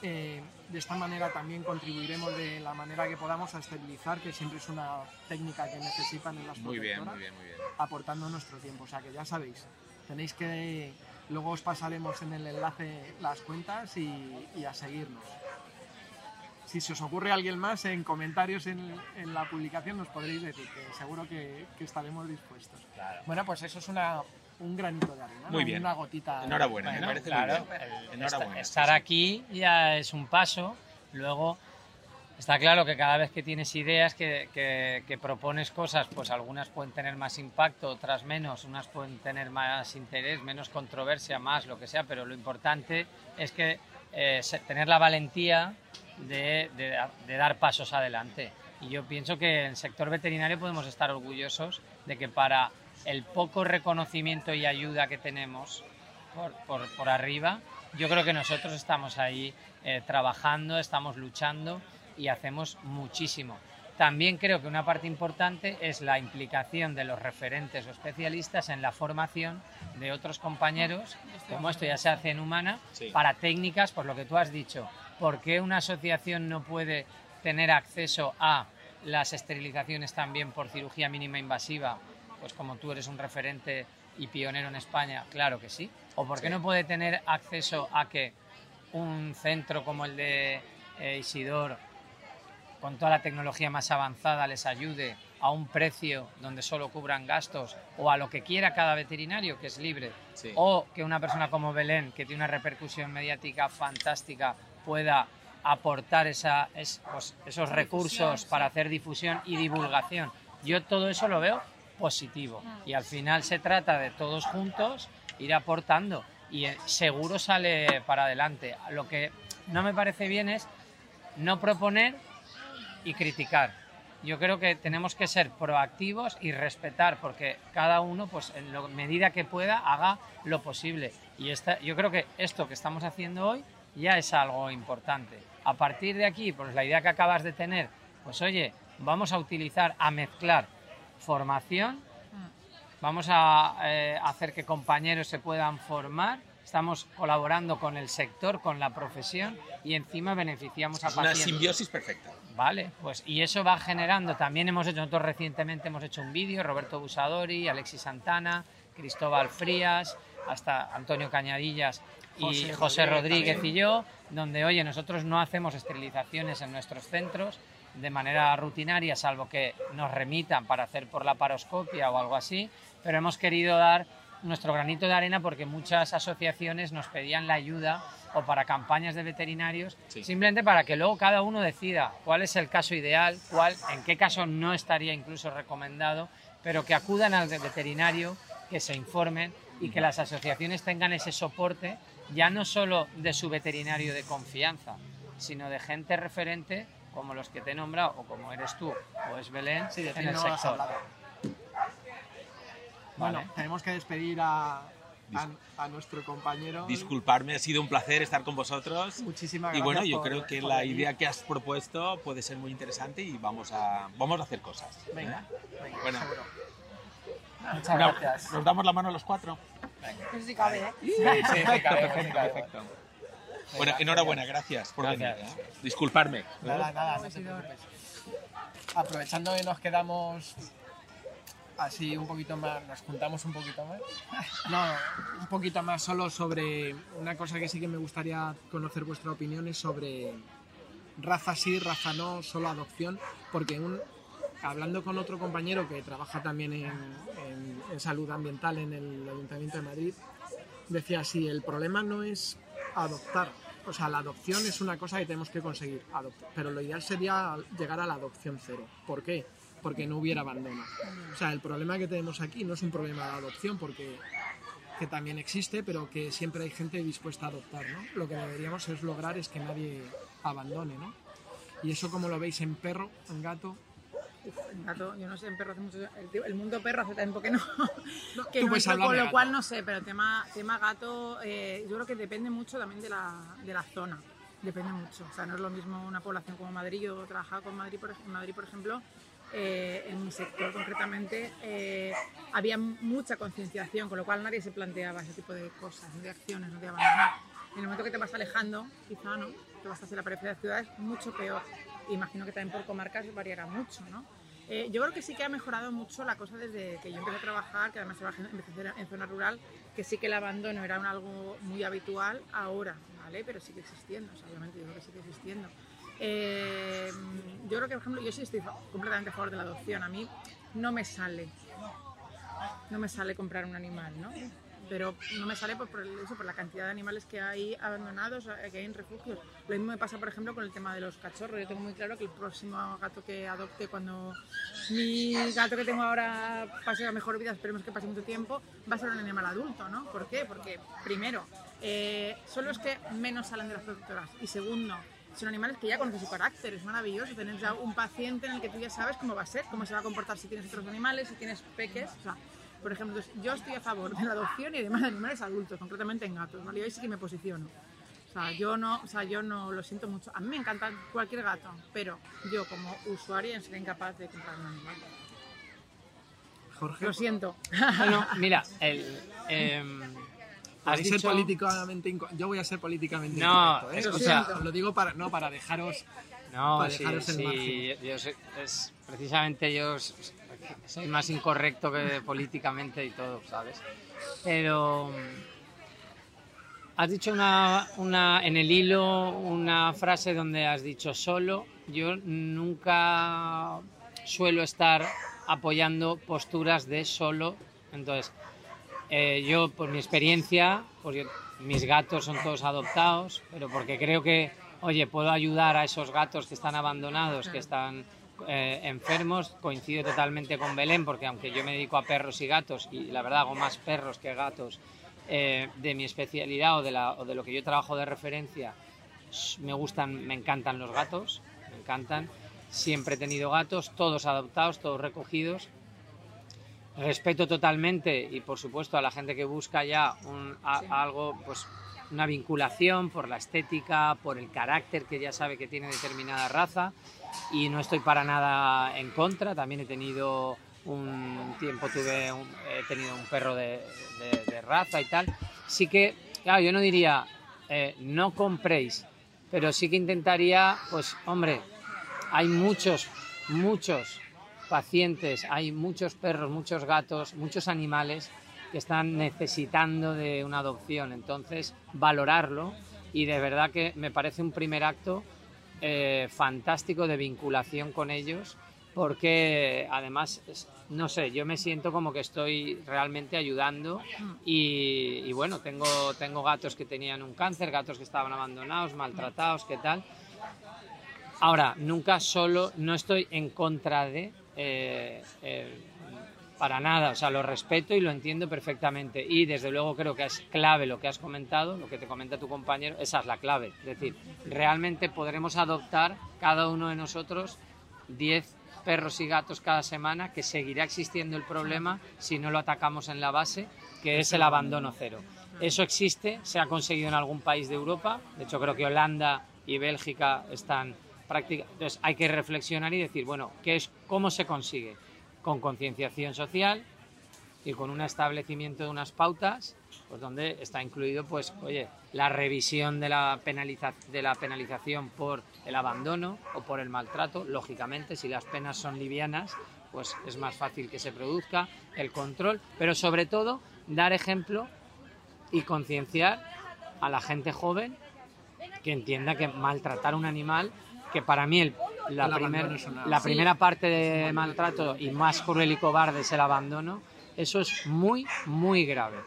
eh, de esta manera también contribuiremos de la manera que podamos a esterilizar, que siempre es una técnica que necesitan en las Muy bien, protectoras muy bien, muy bien. aportando nuestro tiempo. O sea que ya sabéis, tenéis que. Luego os pasaremos en el enlace las cuentas y, y a seguirnos. Si se os ocurre alguien más, en comentarios en, en la publicación nos podréis decir, que seguro que, que estaremos dispuestos. Bueno, pues eso es una, un granito de arena, Muy ¿no? bien. una gotita. Enhorabuena, me Bueno, parece claro, muy bien. el- Enhorabuena. esta- estar aquí ya es un paso. Luego, está claro que cada vez que tienes ideas, que, que- que propones cosas, pues algunas pueden tener más impacto, otras menos, unas pueden tener más interés, menos controversia, más lo que sea, pero lo importante es que eh, tener la valentía de, de- de dar pasos adelante. Y yo pienso que en el sector veterinario podemos estar orgullosos de que para el poco reconocimiento y ayuda que tenemos por, por- por arriba, yo creo que nosotros estamos ahí eh, trabajando, estamos luchando y hacemos muchísimo. También creo que una parte importante es la implicación de los referentes o especialistas en la formación de otros compañeros, como esto ya se hace en Humana, Sí. para técnicas, por lo que tú has dicho. ¿Por qué una asociación no puede tener acceso a las esterilizaciones también por cirugía mínima invasiva? Pues como tú eres un referente y pionero en España, claro que sí. ¿O por qué Sí. no puede tener acceso a que un centro como el de eh, Isidor, con toda la tecnología más avanzada, les ayude a un precio donde solo cubran gastos o a lo que quiera cada veterinario, que es libre? Sí. o que una persona como Belén, que tiene una repercusión mediática fantástica, pueda aportar esa, es- pues, esos recursos para hacer difusión y divulgación. Yo todo eso lo veo positivo y al final se trata de todos juntos ir aportando y eh, seguro sale para adelante. Lo que no me parece bien es no proponer y criticar. Yo creo que tenemos que ser proactivos y respetar, porque cada uno, pues en la medida que pueda, haga lo posible. Y esta, yo creo que esto que estamos haciendo hoy ya es algo importante. A partir de aquí, pues la idea que acabas de tener, pues oye, vamos a utilizar, a mezclar formación, vamos a eh, hacer que compañeros se puedan formar, estamos colaborando con el sector, con la profesión y encima beneficiamos a Es una pacientes. simbiosis perfecta. Vale, pues y eso va generando, también hemos hecho, nosotros recientemente hemos hecho un vídeo, Roberto Busadori, Alexis Santana, Cristóbal Frías, hasta Antonio Cañadillas y José José, Rodríguez también. y yo, donde, oye, nosotros no hacemos esterilizaciones en nuestros centros de manera rutinaria, salvo que nos remitan para hacer por la paroscopia o algo así, pero hemos querido dar nuestro granito de arena porque muchas asociaciones nos pedían la ayuda o para campañas de veterinarios, Sí. simplemente para que luego cada uno decida cuál es el caso ideal, cuál, en qué caso no estaría incluso recomendado, pero que acudan al veterinario, que se informen y que las asociaciones tengan ese soporte, ya no solo de su veterinario de confianza, sino de gente referente como los que te he nombrado, o como eres tú, o es Belén, Sí, en el no sector. hablado. Bueno, Vale. tenemos que despedir a, a, a nuestro compañero. Disculparme, ha sido un placer estar con vosotros. Muchísimas Y gracias. bueno, yo por- creo que la venir. idea que has propuesto puede ser muy interesante y vamos a, vamos a hacer cosas. ¿eh? Venga, venga, Bueno. seguro. Muchas gracias. Nos damos la mano los cuatro. Eso sí cabe, ¿eh? Perfecto, perfecto, perfecto. Bueno, enhorabuena, gracias por Gracias. venir. ¿eh? Disculparme. Nada, nada, no te preocupes. Aprovechando que nos quedamos así un poquito más, nos juntamos un poquito más. No, un poquito más solo sobre una cosa que sí que me gustaría conocer vuestra opinión es sobre raza sí, raza no, solo adopción, porque un, hablando con otro compañero que trabaja también en, en- en salud ambiental en el Ayuntamiento de Madrid, decía así, el problema no es adoptar, o sea, la adopción es una cosa que tenemos que conseguir, adoptar, pero lo ideal sería llegar a la adopción cero. ¿Por qué? Porque no hubiera abandono. O sea, el problema que tenemos aquí no es un problema de adopción, porque que también existe, pero que siempre hay gente dispuesta a adoptar, ¿no? Lo que deberíamos es lograr es que nadie abandone, ¿no? Y eso como lo veis en perro, en gato, En gato, yo no sé, en perro hace mucho. El, mundo perro hace tiempo que no. que con lo cual no sé, pero tema, tema gato, eh, yo creo que depende mucho también de la, de la zona. Depende mucho. O sea, no es lo mismo una población como Madrid. Yo trabajaba con Madrid, por, Madrid, por ejemplo. eh, en mi sector concretamente eh, había mucha concienciación, con lo cual nadie se planteaba ese tipo de cosas, de acciones, no de abandonar. En el momento que te vas alejando, quizá no, te vas hacia la periferia de ciudades, mucho peor. Imagino que también por comarcas variará mucho, ¿no? Eh, yo creo que sí que ha mejorado mucho la cosa desde que yo empecé a trabajar, que además trabajé- en zona rural, que sí que el abandono era un algo muy habitual ahora, ¿vale? Pero sigue existiendo, o sea, obviamente yo creo que sigue existiendo. Eh, yo creo que, por ejemplo, yo sí estoy completamente a favor de la adopción. A mí no me sale, no me sale comprar un animal, ¿no? Pero no me sale por, por el- eso, por la cantidad de animales que hay abandonados, eh, que hay en refugios. Lo mismo me pasa, por ejemplo, con el tema de los cachorros. Yo tengo muy claro que el próximo gato que adopte cuando mi gato que tengo ahora pase la mejor vida, esperemos que pase mucho tiempo, va a ser un animal adulto, ¿no? ¿Por qué? Porque, primero, eh, son los que menos salen de las protectoras. Y segundo, son animales que ya conocen su carácter, es maravilloso tener ya un paciente en el que tú ya sabes cómo va a ser, cómo se va a comportar si tienes otros animales, si tienes peques, o sea, por ejemplo, entonces, yo estoy a favor de la adopción y además de animales adultos, concretamente en gatos, ¿vale? Y ahí sí que me posiciono. O sea, yo no, o sea, yo no lo siento mucho. A mí me encanta cualquier gato, pero yo como usuaria sería incapaz de comprar un animal. Jorge, Lo siento. Bueno, mira, el, has Podéis ser dicho- políticamente inco- yo voy a ser políticamente No, incorrecto, ¿eh? lo O sea, lo digo para no para dejaros No, para sí, dejaros el sí, margen. yo es, precisamente yo soy más incorrecto que políticamente y todo, ¿sabes? Pero mm, has dicho una, una, en el hilo una frase donde has dicho solo. Yo nunca suelo estar apoyando posturas de solo. Entonces, eh, yo, por mi experiencia, pues yo- mis gatos son todos adoptados, pero porque creo que, oye, puedo ayudar a esos gatos que están abandonados, que están eh, enfermos. Coincido totalmente con Belén, porque aunque yo me dedico a perros y gatos, y la verdad hago más perros que gatos, eh, de mi especialidad o de, la- o de lo que yo trabajo de referencia, me gustan, me encantan los gatos, me encantan. Siempre he tenido gatos, todos adoptados, todos recogidos. Respeto totalmente y por supuesto a la gente que busca ya un, algo, pues una vinculación por la estética, por el carácter que ya sabe que tiene determinada raza y no estoy para nada en contra. También he tenido un tiempo tuve he tenido un perro de, raza y tal. Sí que, claro, yo no diría eh, no compréis, pero sí que intentaría, pues hombre, hay muchos, muchos pacientes, hay muchos perros, muchos gatos, muchos animales que están necesitando de una adopción. Entonces, valorarlo y de verdad que me parece un primer acto eh, fantástico de vinculación con ellos porque además, no sé, yo me siento como que estoy realmente ayudando y, bueno, tengo, tengo gatos que tenían un cáncer, gatos que estaban abandonados, maltratados, ¿qué tal? Ahora, nunca solo, no estoy en contra de, eh, eh, para nada, o sea, lo respeto y lo entiendo perfectamente. Y desde luego creo que es clave lo que has comentado, lo que te comenta tu compañero, esa es la clave. Es decir, realmente podremos adoptar cada uno de nosotros 10 perros y gatos cada semana, que seguirá existiendo el problema si no lo atacamos en la base, que es el abandono cero. Eso existe, se ha conseguido en algún país de Europa, de hecho creo que Holanda y Bélgica están entonces hay que reflexionar y decir, bueno, ¿qué es, ¿cómo se consigue? Con concienciación social y con un establecimiento de unas pautas, pues donde está incluido, pues, oye, la revisión de la, penaliza de la penalización por el abandono o por el maltrato, lógicamente, si las penas son livianas, pues es más fácil que se produzca el control, pero sobre todo dar ejemplo y concienciar a la gente joven que entienda que maltratar a un animal que para mí la, la primera parte de maltrato y más cruel y cobarde es el abandono, eso es muy, muy grave.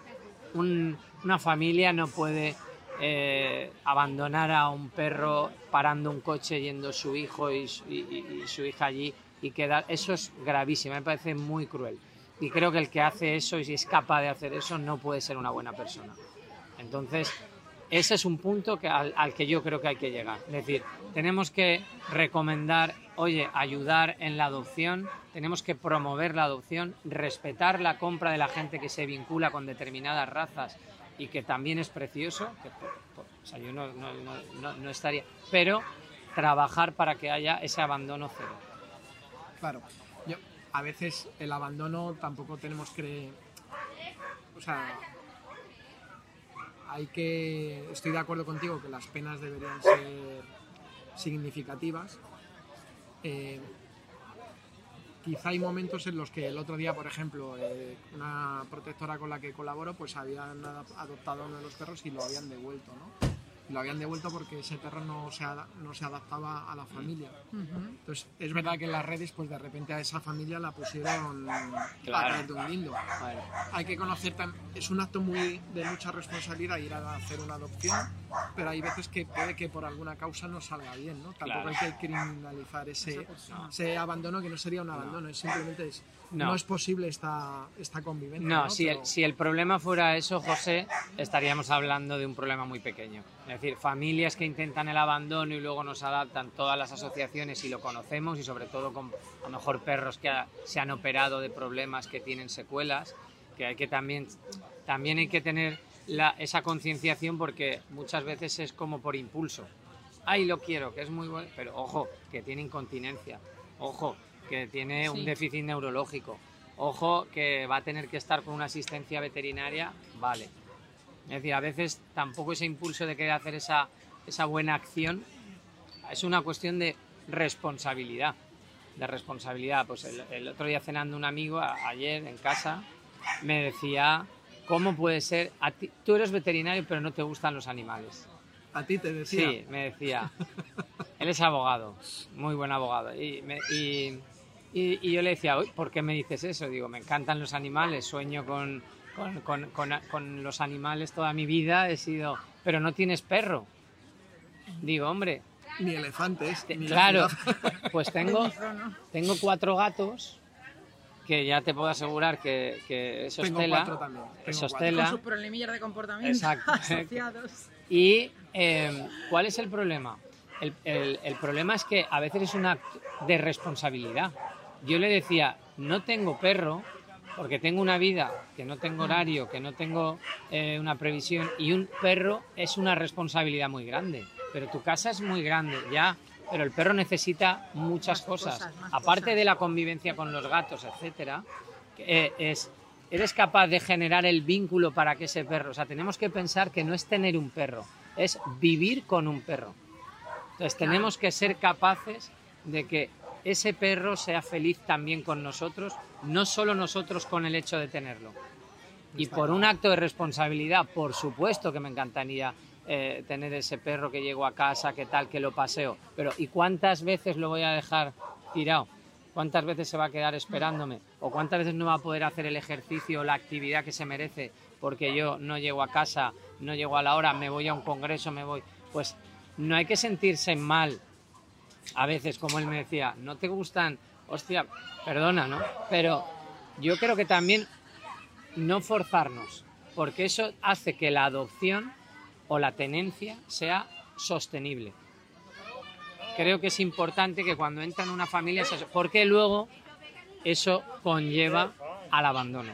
una familia no puede eh, abandonar a un perro parando un coche yendo su hijo y, su hija allí y quedar. Eso es gravísimo, me parece muy cruel. Y creo que el que hace eso y es capaz de hacer eso no puede ser una buena persona. Entonces, ese es un punto que, al, que yo creo que hay que llegar. Es decir, tenemos que recomendar, oye, ayudar en la adopción, tenemos que promover la adopción, respetar la compra de la gente que se vincula con determinadas razas y que también es precioso, que, o sea, yo no, no, no, estaría, pero trabajar para que haya ese abandono cero. Claro, yo, a veces el abandono tampoco tenemos que... O sea, hay que, estoy de acuerdo contigo que las penas deberían ser significativas. Eh, quizá hay momentos en los que el otro día, por ejemplo, eh, una protectora con la que colaboro, pues habían adoptado uno de los perros y lo habían devuelto. Lo habían devuelto porque ese perro no se, no se adaptaba a la familia. Entonces, es verdad que en las redes, pues de repente a esa familia la pusieron claro. de un lindo. Hay que conocer, es un acto muy de mucha responsabilidad ir a hacer una adopción, pero hay veces que puede que por alguna causa no salga bien, ¿no? Tampoco hay que criminalizar ese, ese abandono que no sería un abandono, es simplemente es no. es posible esta, esta convivencia. No, Si, el, si el problema fuera eso, José, estaríamos hablando de un problema muy pequeño. Es decir, familias que intentan el abandono y luego nos adaptan todas las asociaciones y lo conocemos y sobre todo con a lo mejor perros que se han operado de problemas que tienen secuelas, que hay que también, también hay que tener la, esa concienciación porque muchas veces es como por impulso. Ay, lo quiero, que es muy bueno, pero ojo, que tiene incontinencia. Ojo, que tiene un déficit neurológico. Ojo que va a tener que estar con una asistencia veterinaria, vale. Es decir, a veces tampoco ese impulso de querer hacer esa, esa buena acción es una cuestión de responsabilidad. De responsabilidad. Pues el, otro día cenando un amigo, ayer en casa, me decía, ¿cómo puede ser? A ti, tú eres veterinario pero no te gustan los animales. ¿A ti te decía? Sí, me decía. Él es abogado, muy buen abogado. Y, y y, yo le decía, ¿por qué me dices eso? Digo, me encantan los animales, sueño con, con, con, con, los animales toda mi vida, he sido, pero no tienes perro. Digo, hombre. Ni elefantes. claro, pues tengo, tengo cuatro gatos que ya te puedo asegurar que, que eso Tengo Estela. Cuatro también. Eso Estela. Con sus problemillas de comportamiento Exacto. asociados. Y Eh, ¿Cuál es el problema? El, el- el problema es que a veces es un acto de responsabilidad. Yo le decía, no tengo perro porque tengo una vida, que no tengo horario, que no tengo eh, una previsión y un perro es una responsabilidad muy grande. Pero tu casa es muy grande, ya, pero el perro necesita muchas Más cosas. cosas, más Aparte cosas. de la convivencia con los gatos, etcétera, eh, es eres capaz de generar el vínculo para que ese perro, o sea, tenemos que pensar que no es tener un perro, es vivir con un perro. Entonces tenemos que ser capaces de que ese perro sea feliz también con nosotros, no solo nosotros con el hecho de tenerlo. Y por un acto de responsabilidad, por supuesto que me encantaría eh, tener ese perro que llego a casa, que tal, que lo paseo. Pero ¿y cuántas veces lo voy a dejar tirado? ¿Cuántas veces se va a quedar esperándome? ¿O cuántas veces no va a poder hacer el ejercicio o la actividad que se merece porque yo no llego a casa, no llego a la hora, me voy a un congreso, me voy? Pues no hay que sentirse mal. A veces, como él me decía, no te gustan, hostia, perdona, ¿no? Pero yo creo que también no forzarnos, porque eso hace que la adopción o la tenencia sea sostenible. Creo que es importante que cuando entra en una familia, porque luego eso conlleva al abandono.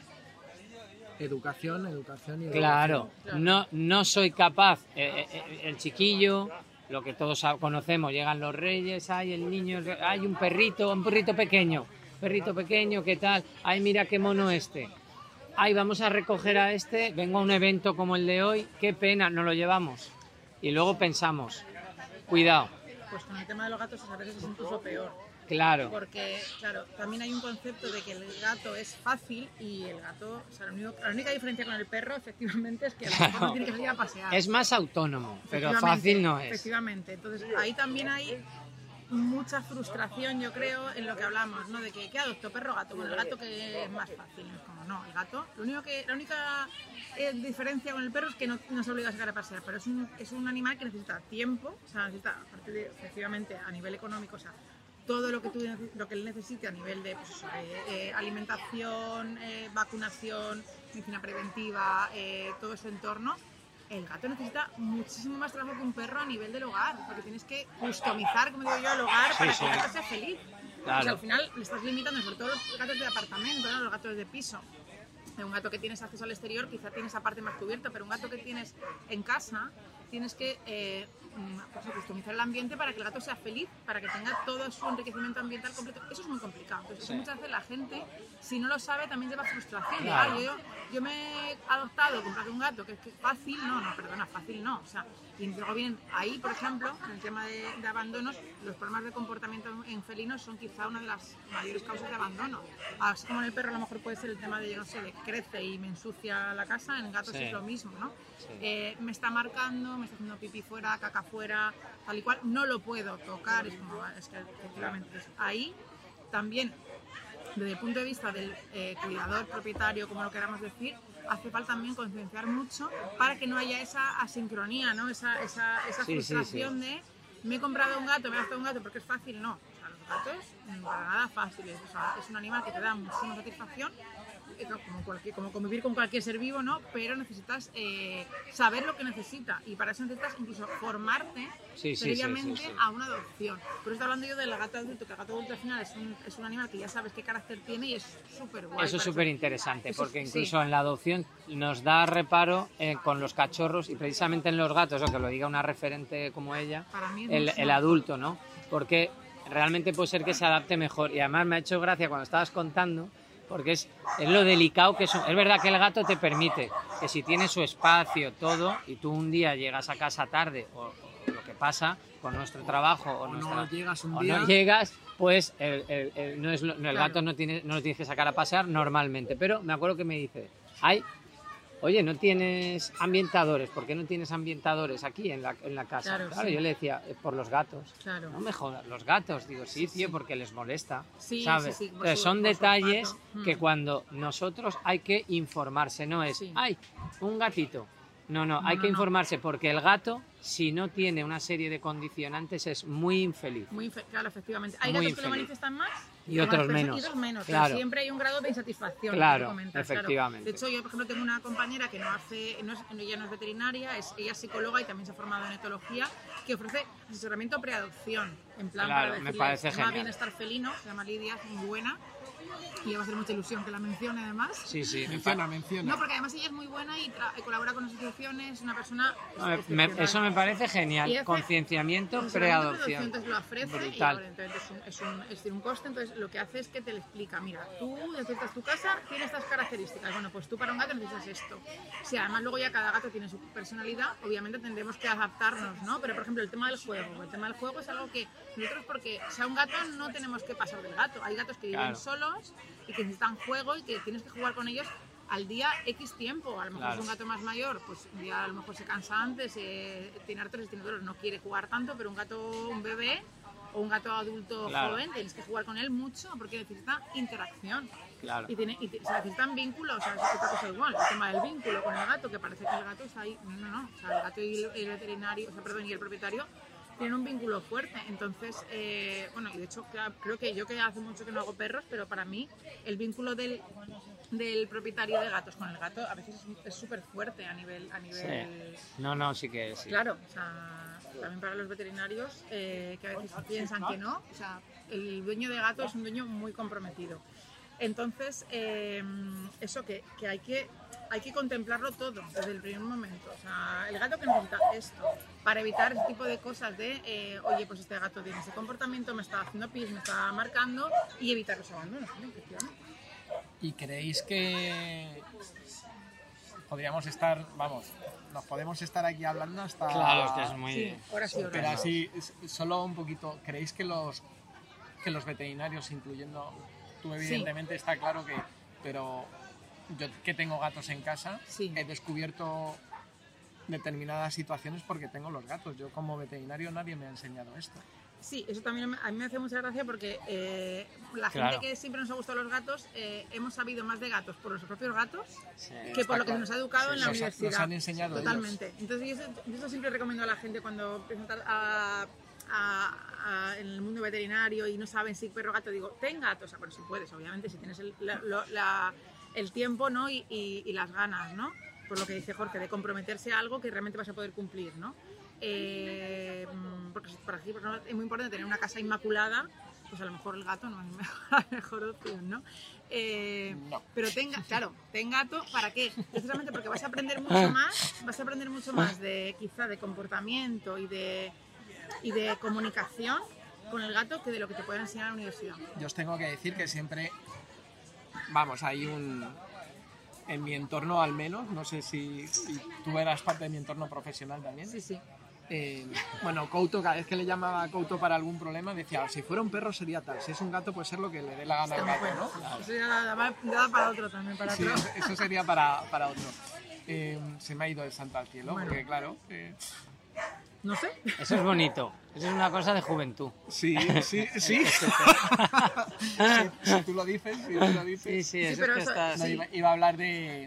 Educación, educación y educación. Claro, no, no soy capaz, eh, eh, el chiquillo, lo que todos conocemos, llegan los reyes, hay el niño, hay un perrito, un perrito pequeño, perrito pequeño, ¿qué tal? Ay, mira qué mono este. Ay, vamos a recoger a este, vengo a un evento como el de hoy, qué pena, no lo llevamos. Y luego pensamos, cuidado, Pues con el tema de los gatos a veces es incluso peor. Claro, Porque, claro, también hay un concepto de que el gato es fácil y el gato, o sea, lo único- la única diferencia con el perro, efectivamente, es que lo mejor no tiene que salir a pasear. es más autónomo, pero fácil no es. Efectivamente. Entonces, ahí también hay mucha frustración, yo creo, en lo que hablamos, ¿no? De que, ¿qué adopto? ¿Perro o gato? Bueno, el gato que es más fácil. Es como, no, el gato, lo único que, la única eh, diferencia con el perro es que no, no se obliga a sacar a pasear, pero es un, es un animal que necesita tiempo, o sea, necesita, de, efectivamente, a nivel económico, o sea, todo lo que, tú, lo que él necesite a nivel de pues, eh, eh, alimentación, eh, vacunación, medicina preventiva, eh, todo ese entorno, el gato necesita muchísimo más trabajo que un perro a nivel del hogar, porque tienes que customizar, como digo yo, el hogar Sí, para sí. que el gato sea feliz. Claro. O sea, al final le estás limitando, sobre todo los gatos de apartamento, ¿no? los gatos de piso. De un gato que tienes acceso al exterior quizá tienes esa parte más cubierta, pero un gato que tienes en casa tienes que eh, pues, customizar el ambiente para que el gato sea feliz, para que tenga todo su enriquecimiento ambiental completo. Eso es muy complicado. Entonces, Sí. muchas veces la gente, si no lo sabe, también lleva frustración. Claro. "Ah, yo, yo me he adoptado, comprado un gato, que es que es fácil, no, no, perdona, fácil no. O sea, y luego vienen ahí, por ejemplo, en el tema de, de abandonos, los problemas de comportamiento en felinos son quizá una de las mayores causas de abandono. Así como en el perro a lo mejor puede ser el tema de, yo no sé, de crece y me ensucia la casa, en el gato Sí. es lo mismo, ¿no? Sí. Eh, me está marcando, me está haciendo pipí fuera, caca fuera, tal y cual, no lo puedo tocar, es como, es que efectivamente, pues, ahí también desde el punto de vista del eh, cuidador, propietario, como lo queramos decir, hace falta también concienciar mucho para que no haya esa asincronía, ¿no? esa, esa, esa Sí, sí, frustración de me he comprado un gato, me he gastado un gato porque es fácil, no. O sea, los gatos para nada fáciles, o sea, es un animal que te da muchísima satisfacción, como, cualquier, como convivir con cualquier ser vivo, ¿no? Pero necesitas eh, saber lo que necesita y para eso necesitas incluso formarte Sí, previamente sí, sí. a una adopción. Por eso estoy hablando yo del gato adulto, que el gato adulto al final es un, es un animal que ya sabes qué carácter tiene y es súper guay. Eso es súper interesante, porque incluso en la adopción nos da reparo eh, con los cachorros y precisamente en los gatos, o que lo diga una referente como ella, el, el adulto, ¿no? Porque realmente puede ser que se adapte mejor. Y además me ha hecho gracia cuando estabas contando, porque es, es lo delicado que es. Es verdad que el gato te permite que si tiene su espacio, todo, y tú un día llegas a casa tarde, o, o lo que pasa con nuestro trabajo, o, O nuestra, no llegas un o día. no llegas, pues el, el- el- no es no, el Claro. gato no, tiene, no lo tienes que sacar a pasear normalmente. Pero me acuerdo que me dice, ay, oye, ¿no tienes ambientadores? ¿Por qué no tienes ambientadores aquí en la, en la casa? Claro, Claro, sí. yo le decía, "Eh, por los gatos. Claro. No me jodas, los gatos. Digo, sí, tío, porque les molesta. Sí, ¿sabes? sí, Entonces, su- son detalles olfato. que Mm. cuando nosotros hay que informarse, no es, ay, un gatito. No, no, hay no, que no. informarse porque el gato, si no tiene una serie de condicionantes, es muy infeliz. Muy infe- claro, efectivamente. ¿Hay Muy gatos que lo infeliz. manifiestan más? Y otros menos. Menos. pero Claro. siempre hay un grado de insatisfacción. Claro, comentas, claro. efectivamente. De hecho, yo, por ejemplo, tengo una compañera que no hace, no es, ella no es veterinaria, es, ella es psicóloga y también se ha formado en etología, que ofrece asesoramiento preadopción. En plan, Claro, para me parece se llama genial. Bienestar Felino, se llama Lidia, es muy buena. Y le va a hacer mucha ilusión que la mencione además. Sí, sí. Menciona, menciona. No, porque además ella es muy buena y, tra- y colabora con asociaciones, es una persona. A ver, me- excepcional. eso me parece genial. hace- Concienciamiento, preadopción. Entonces lo ofrece Brutal. y evidentemente es un, es, un, es decir, un coste, entonces lo que hace es que te le explica, mira, tú necesitas tu casa, tiene estas características, bueno, pues tú para un gato necesitas esto. Si además luego ya cada gato tiene su personalidad, obviamente tendremos que adaptarnos, ¿no? Pero por ejemplo el tema del juego, el tema del juego es algo que nosotros porque, sea, un gato no tenemos que pasar del gato, hay gatos que viven Claro. Y que necesitan juego y que tienes que jugar con ellos al día X tiempo. A lo mejor Claro. es un gato más mayor, pues un día a lo mejor se cansa antes, eh, tiene artrosis, tiene dolor, no quiere jugar tanto, pero un gato, un bebé o un gato adulto Claro. joven, tienes que jugar con él mucho porque necesita interacción. Claro. Y, tiene, y te- se necesitan vínculos, o sea, es otra cosa igual, el tema del vínculo con el gato, que parece que el gato está ahí. No, no, no. O sea, el gato y el, el veterinario, o sea, perdón, y el propietario tienen un vínculo fuerte. Entonces, eh, bueno, y de hecho, claro, creo que yo que hace mucho que no hago perros, pero para mí el vínculo del, del propietario de gatos con el gato a veces es- súper fuerte a nivel, a nivel No, no, sí que sí. Claro, o sea, también para los veterinarios eh, que a veces piensan que no, o sea, el dueño de gato es un dueño muy comprometido. Entonces, eh, eso que, que hay que hay que contemplarlo todo desde el primer momento. O sea, el gato que necesita esto para evitar ese tipo de cosas de, eh, oye, pues este gato tiene ese comportamiento, me está haciendo pis, me está marcando y evitar los abandonos. ¿Y creéis que podríamos estar, vamos, nos podemos estar aquí hablando hasta... Claro, es que es muy. Sí, ahora sí, ahora Pero sí. así, solo un poquito, ¿creéis que los, que los veterinarios, incluyendo tú evidentemente, está claro que, pero yo que tengo gatos en casa, Sí. he descubierto determinadas situaciones porque tengo los gatos. Yo como veterinario nadie me ha enseñado esto. Sí, eso también a mí me hace mucha gracia porque eh, la Claro. gente que siempre nos ha gustado los gatos, eh, hemos sabido más de gatos por los propios gatos Sí. que por lo que claro. nos ha educado en la Nos ha- universidad. nos han enseñado ellos. Totalmente. Entonces yo eso, yo eso siempre recomiendo a la gente cuando presentar a, a- a- en el mundo veterinario y no saben si perro o gato, digo, ten gatos, o sea, bueno, si puedes, obviamente, si tienes el, la- la- el tiempo ¿no? y, y- y las ganas, ¿no? Por lo que dice Jorge, de comprometerse a algo que realmente vas a poder cumplir, ¿no? Eh, porque para aquí por ejemplo, es muy importante tener una casa inmaculada, pues a lo mejor el gato no es la mejor opción, ¿no? Eh, No. pero tenga, claro, ten gato, ¿para qué? Precisamente porque vas a aprender mucho más, vas a aprender mucho más de quizá de comportamiento y de, y de comunicación con el gato que de lo que te puede enseñar en la universidad. Yo os tengo que decir que siempre, vamos, hay un, en mi entorno al menos, no sé si, si tú eras parte de mi entorno profesional también, Sí, sí. eh, bueno, Couto, cada vez que le llamaba a Couto para algún problema, decía, si fuera un perro sería tal, si es un gato puede ser lo que le dé la gana al gato. ¿no? Eso da para otro también, para Sí, otro. eso, eso sería para, para otro. Eh, se me ha ido el santo al cielo, Bueno. porque claro, eh, No sé. Eso es bonito. Eso es una cosa de juventud. sí, sí, sí. si, si tú lo dices, si tú lo dices. Sí, sí, eso pero es que eso- estás. No, iba, iba a hablar de...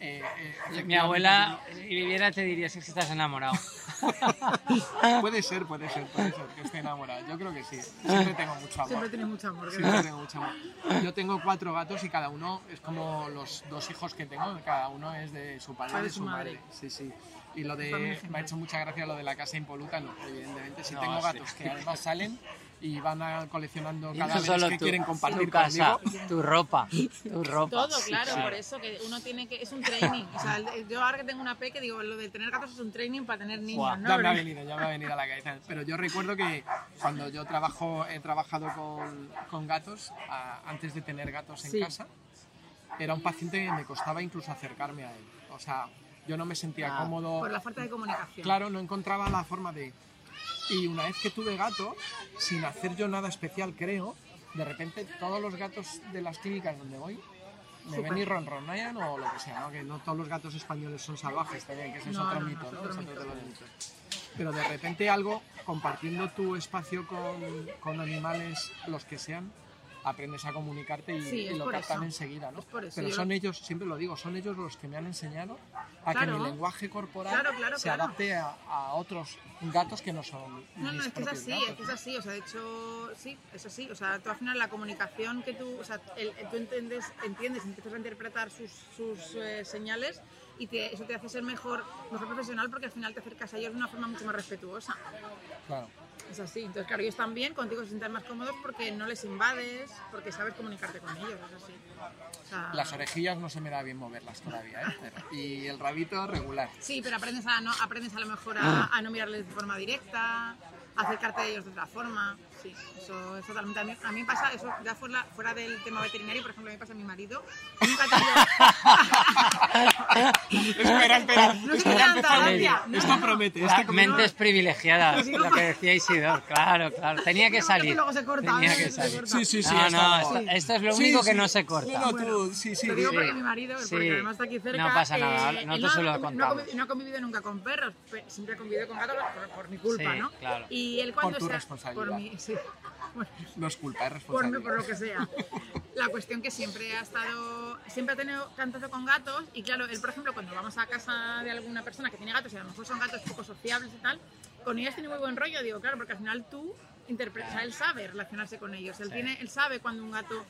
eh, eh, Mi abuela, si viviera, te diría si es que estás enamorado. Puede ser, puede ser, puede ser que esté enamorado. Yo creo que sí. Siempre tengo mucho amor. Siempre tienes mucho amor. Siempre tengo mucho amor. Yo tengo cuatro gatos y cada uno es como los dos hijos que tengo, cada uno es de su padre y de su su madre. madre. Sí, sí. Y lo de. Me ha hecho mucha gracia lo de la casa impoluta, no, evidentemente. Si No, tengo sí. gatos que además salen y van a coleccionando cadáveres solo que tu, quieren compartir tu casa, conmigo. tu ropa, tu ropa. Todo, claro, Sí. por eso que uno tiene que. Es un training. O sea, yo ahora que tengo una P, que digo, lo de tener gatos es un training para tener niños, Guau, ¿no? Ya me ha venido, ya me ha venido a la cabeza. Pero yo recuerdo que cuando yo trabajo, he trabajado con, con gatos, a- antes de tener gatos en Sí. casa, era un paciente que me costaba incluso acercarme a él. O sea, yo no me sentía Ah. cómodo. Por la falta de comunicación. Claro, no encontraba la forma de... Y una vez que tuve gato, sin hacer yo nada especial, creo, de repente todos los gatos de las clínicas donde voy me ven y ronronean o lo que sea, ¿no? Que no todos los gatos españoles son salvajes también, que ese es otro no, mito, ¿no? otro mito. Pero de repente algo, compartiendo tu espacio con, con animales, los que sean, aprendes a comunicarte y, Sí, y lo captan eso. enseguida, ¿no? Pero son lo- ellos, siempre lo digo, son ellos los que me han enseñado a que Claro. mi lenguaje corporal Claro, claro, se adapte a, a otros gatos que no son No, no, mis es que es así, gatos, es que es ¿no? así, o sea, de hecho, sí, es así, o sea, tú al final la comunicación que tú, o sea, el, el- tú entiendes, entiendes, empiezas a interpretar sus, sus eh, señales y te- eso te hace ser mejor, mejor profesional porque al final te acercas a ellos de una forma mucho más respetuosa. Claro. Es así, entonces claro, ellos también contigo se sienten más cómodos porque no les invades, porque sabes comunicarte con ellos, es así. O sea, Las orejillas no se me da bien moverlas todavía, ¿eh? Pero- y el rabito regular. Sí, pero aprendes a, no, aprendes a lo mejor a, a no mirarles de forma directa, a acercarte a ellos de otra forma. Sí, eso es totalmente. A mí, a mí pasa, eso ya fuera, fuera del tema veterinario, por ejemplo, a mí me pasa a mi marido. Nunca he tenido. espera, espera. No espera, bien. gracia. Esto promete. Esto Mentes privilegiadas, Lo que decía Isidor, claro, claro. Tenía que salir. luego se corta, Tenía ¿eh? que Se salir. corta. Sí, sí, sí. No, no, esto- esto es lo Sí, único que no se corta. No, no, tú, sí, sí. Lo digo sí. porque mi marido, porque Sí. además está aquí cerca. No pasa nada, eh, no, se lo no ha contamos. convi- no ha convivido nunca con perros, pe- siempre ha convivido con gatos por, por mi culpa, Sí, ¿no? claro. Y él cuando tu está- responsabilidad. Por mi, sí. Bueno, No es culpa, es por, responsabilidad. por lo que sea. La cuestión que siempre ha estado, siempre ha tenido cantazo con gatos y claro, él por ejemplo cuando vamos a casa de alguna persona que tiene gatos y a lo mejor son gatos poco sociables y tal, con ellas tiene muy buen rollo, digo, claro, porque al final tú o sea, él sabe relacionarse con ellos, él, tiene, él sabe cuando un gato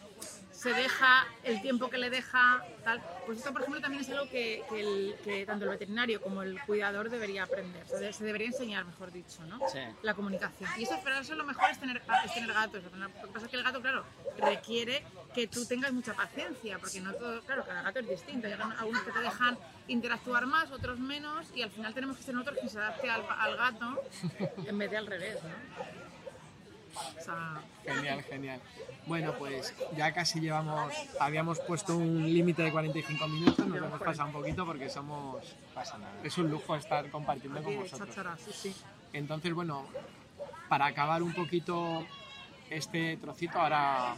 se deja, el tiempo que le deja, tal. Pues esto por ejemplo también es algo que, que el- que tanto el veterinario como el cuidador debería aprender, se, de- se debería enseñar, mejor dicho, ¿no? Sí. la comunicación. Y eso, pero eso lo mejor es tener, es tener gatos. Lo que pasa es que el gato, claro, requiere que tú tengas mucha paciencia, porque no todo, claro, cada gato es distinto. Hay algunos que te dejan interactuar más, otros menos, y al final tenemos que ser nosotros quien se adapte al, al gato en vez de al revés, ¿no? O sea, Genial, genial. Bueno, pues ya casi llevamos, habíamos puesto un límite de 45 minutos, nos hemos pasado un poquito porque somos, pasa nada. es un lujo estar compartiendo con vosotros. cháchara, sí, sí. Entonces, bueno, para acabar un poquito este trocito, ahora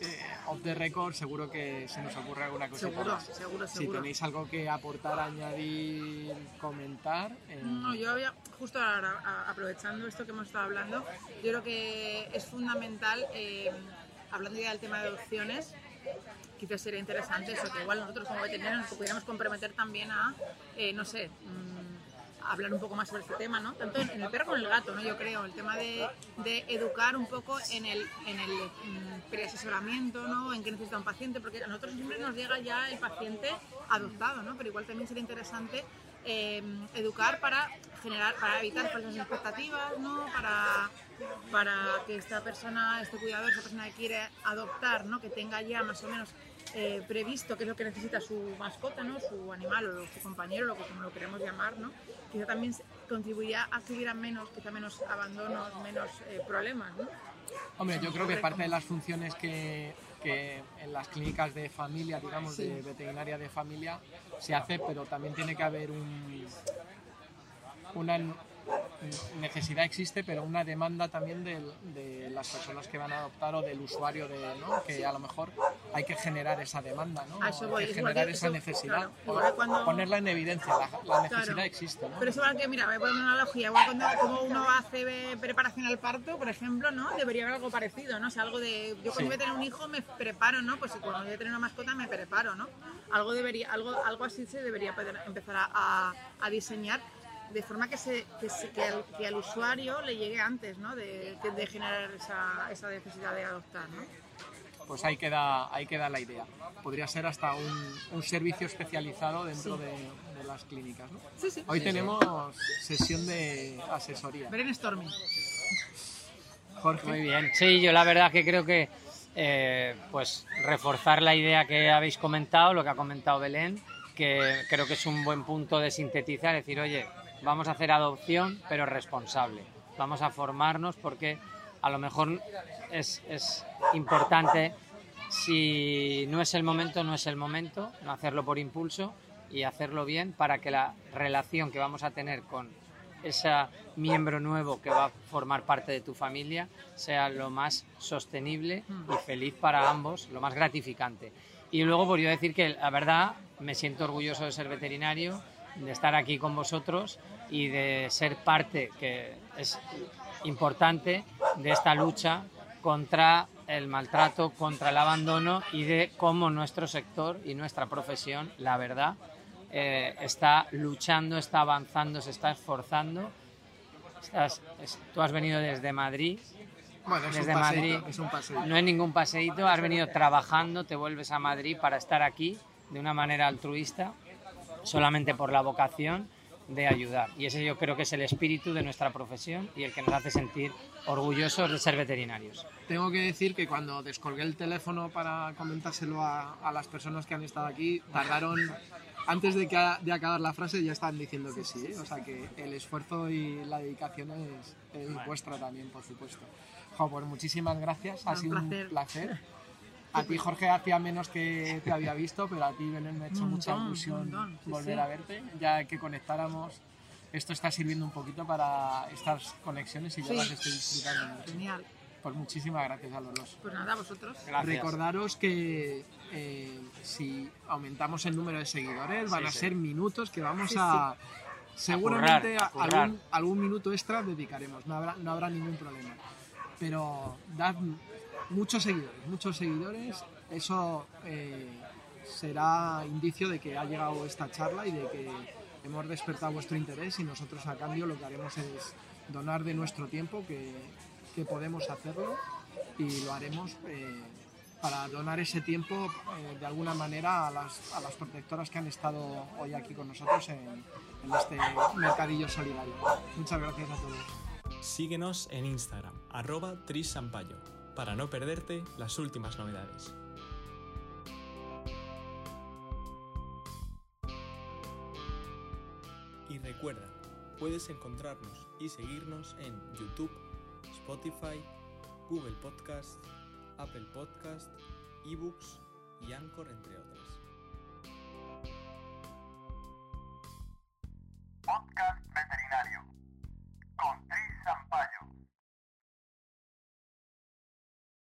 eh, off the record, seguro que se nos ocurre alguna cosita Seguro, más. seguro, Si tenéis algo que aportar, añadir, comentar. eh, No, yo había, justo ahora, a- aprovechando esto que hemos estado hablando, yo creo que es fundamental, eh, hablando ya del tema de adopciones, quizás sería interesante eso, que igual nosotros como veterinarios nos pudiéramos comprometer también a, eh, no sé, mm, a hablar un poco más sobre este tema, ¿no? Tanto en el perro como en el gato, ¿no? Yo creo, el tema de, educar un poco en el, en el mm, preasesoramiento, ¿no? En qué necesita un paciente, porque a nosotros siempre nos llega ya el paciente adoptado, ¿no? Pero igual también sería interesante eh, educar para generar, para evitar falsas expectativas, ¿no? Para, para que esta persona, este cuidador, esta persona que quiere adoptar, ¿no? Que tenga ya más o menos eh, previsto qué es lo que necesita su mascota, ¿no? Su animal o su compañero, lo que como lo queremos llamar, ¿no? Quizá también contribuiría a que hubiera menos, quizá menos abandonos, menos eh, problemas, ¿no? Hombre, yo creo que parte de las funciones que, que en las clínicas de familia, digamos, Sí. de veterinaria de familia, se hace, pero también tiene que haber un, una necesidad existe, pero una demanda también del- de, las personas que van a adoptar o del usuario, de, ¿no? que a lo mejor hay que generar esa demanda, ¿no? Hay voy, que generar que esa eso, necesidad, claro, o cuando- ponerla en evidencia, la, la necesidad Claro. existe. ¿no? Pero es igual que, mira, voy a poner una analogía, igual cuando como uno hace preparación al parto, por ejemplo, ¿no? Debería haber algo parecido, ¿no? O sea, algo de, yo cuando Sí. voy a tener un hijo me preparo, ¿no? Pues cuando voy a tener una mascota me preparo, ¿no? Algo debería, algo, algo así se debería poder empezar a, a- a diseñar de forma que, se, que, se- que al, que al usuario le llegue antes, ¿no? De, de- de generar esa, esa necesidad de adoptar, ¿no? Pues ahí queda, ahí queda la idea. Podría ser hasta un, un servicio especializado dentro Sí. de, de las clínicas. ¿no? Sí, sí. Hoy tenemos sesión de asesoría. Brainstorming. Jorge, Muy bien. Sí, yo la verdad que creo que eh, pues reforzar la idea que habéis comentado, lo que ha comentado Belén, que creo que es un buen punto de sintetizar, decir, oye, vamos a hacer adopción, pero responsable. Vamos a formarnos porque a lo mejor es, es importante, si no es el momento, no es el momento, no hacerlo por impulso y hacerlo bien para que la relación que vamos a tener con ese miembro nuevo que va a formar parte de tu familia sea lo más sostenible y feliz para ambos, lo más gratificante. Y luego, pues yo decir que la verdad me siento orgulloso de ser veterinario, de estar aquí con vosotros y de ser parte, que es importante, de esta lucha contra el maltrato, contra el abandono y de cómo nuestro sector y nuestra profesión, la verdad, eh, está luchando, está avanzando, se está esforzando. Estás- es- tú has venido desde Madrid, Bueno, es desde un paseíto, Madrid. es un paseo. no es ningún paseíto, has venido trabajando, te vuelves a Madrid para estar aquí de una manera altruista, solamente por la vocación de ayudar. Y ese yo creo que es el espíritu de nuestra profesión y el que nos hace sentir orgullosos de ser veterinarios. Tengo que decir que cuando descolgué el teléfono para comentárselo a, a las personas que han estado aquí, tardaron, antes de, que, de acabar la frase, ya estaban diciendo que sí. ¿eh? O sea que el esfuerzo y la dedicación es, es vuestra también, por supuesto. Jo, pues muchísimas gracias, ha Un sido un placer. placer. A ti, Jorge, hacía menos que te había visto, pero a ti, Belén, me ha hecho mucha ilusión un montón, sí, volver sí. a verte. Ya que conectáramos, esto está sirviendo un poquito para estas conexiones y yo Sí. las estoy disfrutando mucho. Genial. Pues muchísimas gracias a los dos. Pues nada, vosotros. Gracias. Recordaros que eh, si aumentamos el número de seguidores van Sí, a sí. ser minutos que vamos Sí, a... Seguramente a- currar, a currar. algún, algún minuto extra dedicaremos, no habrá, no habrá ningún problema. Pero dad muchos seguidores, muchos seguidores, eso eh, será indicio de que ha llegado esta charla y de que hemos despertado vuestro interés y nosotros a cambio lo que haremos es donar de nuestro tiempo, que, que podemos hacerlo y lo haremos eh, para donar ese tiempo eh, de alguna manera a las, a las protectoras que han estado hoy aquí con nosotros en, en este mercadillo solidario. Muchas gracias a todos. Síguenos en Instagram, arroba trisampayo, para no perderte las últimas novedades. Y recuerda, puedes encontrarnos y seguirnos en YouTube, Spotify, Google Podcast, Apple Podcast, eBooks y Anchor, entre otras. Podcast Veterinario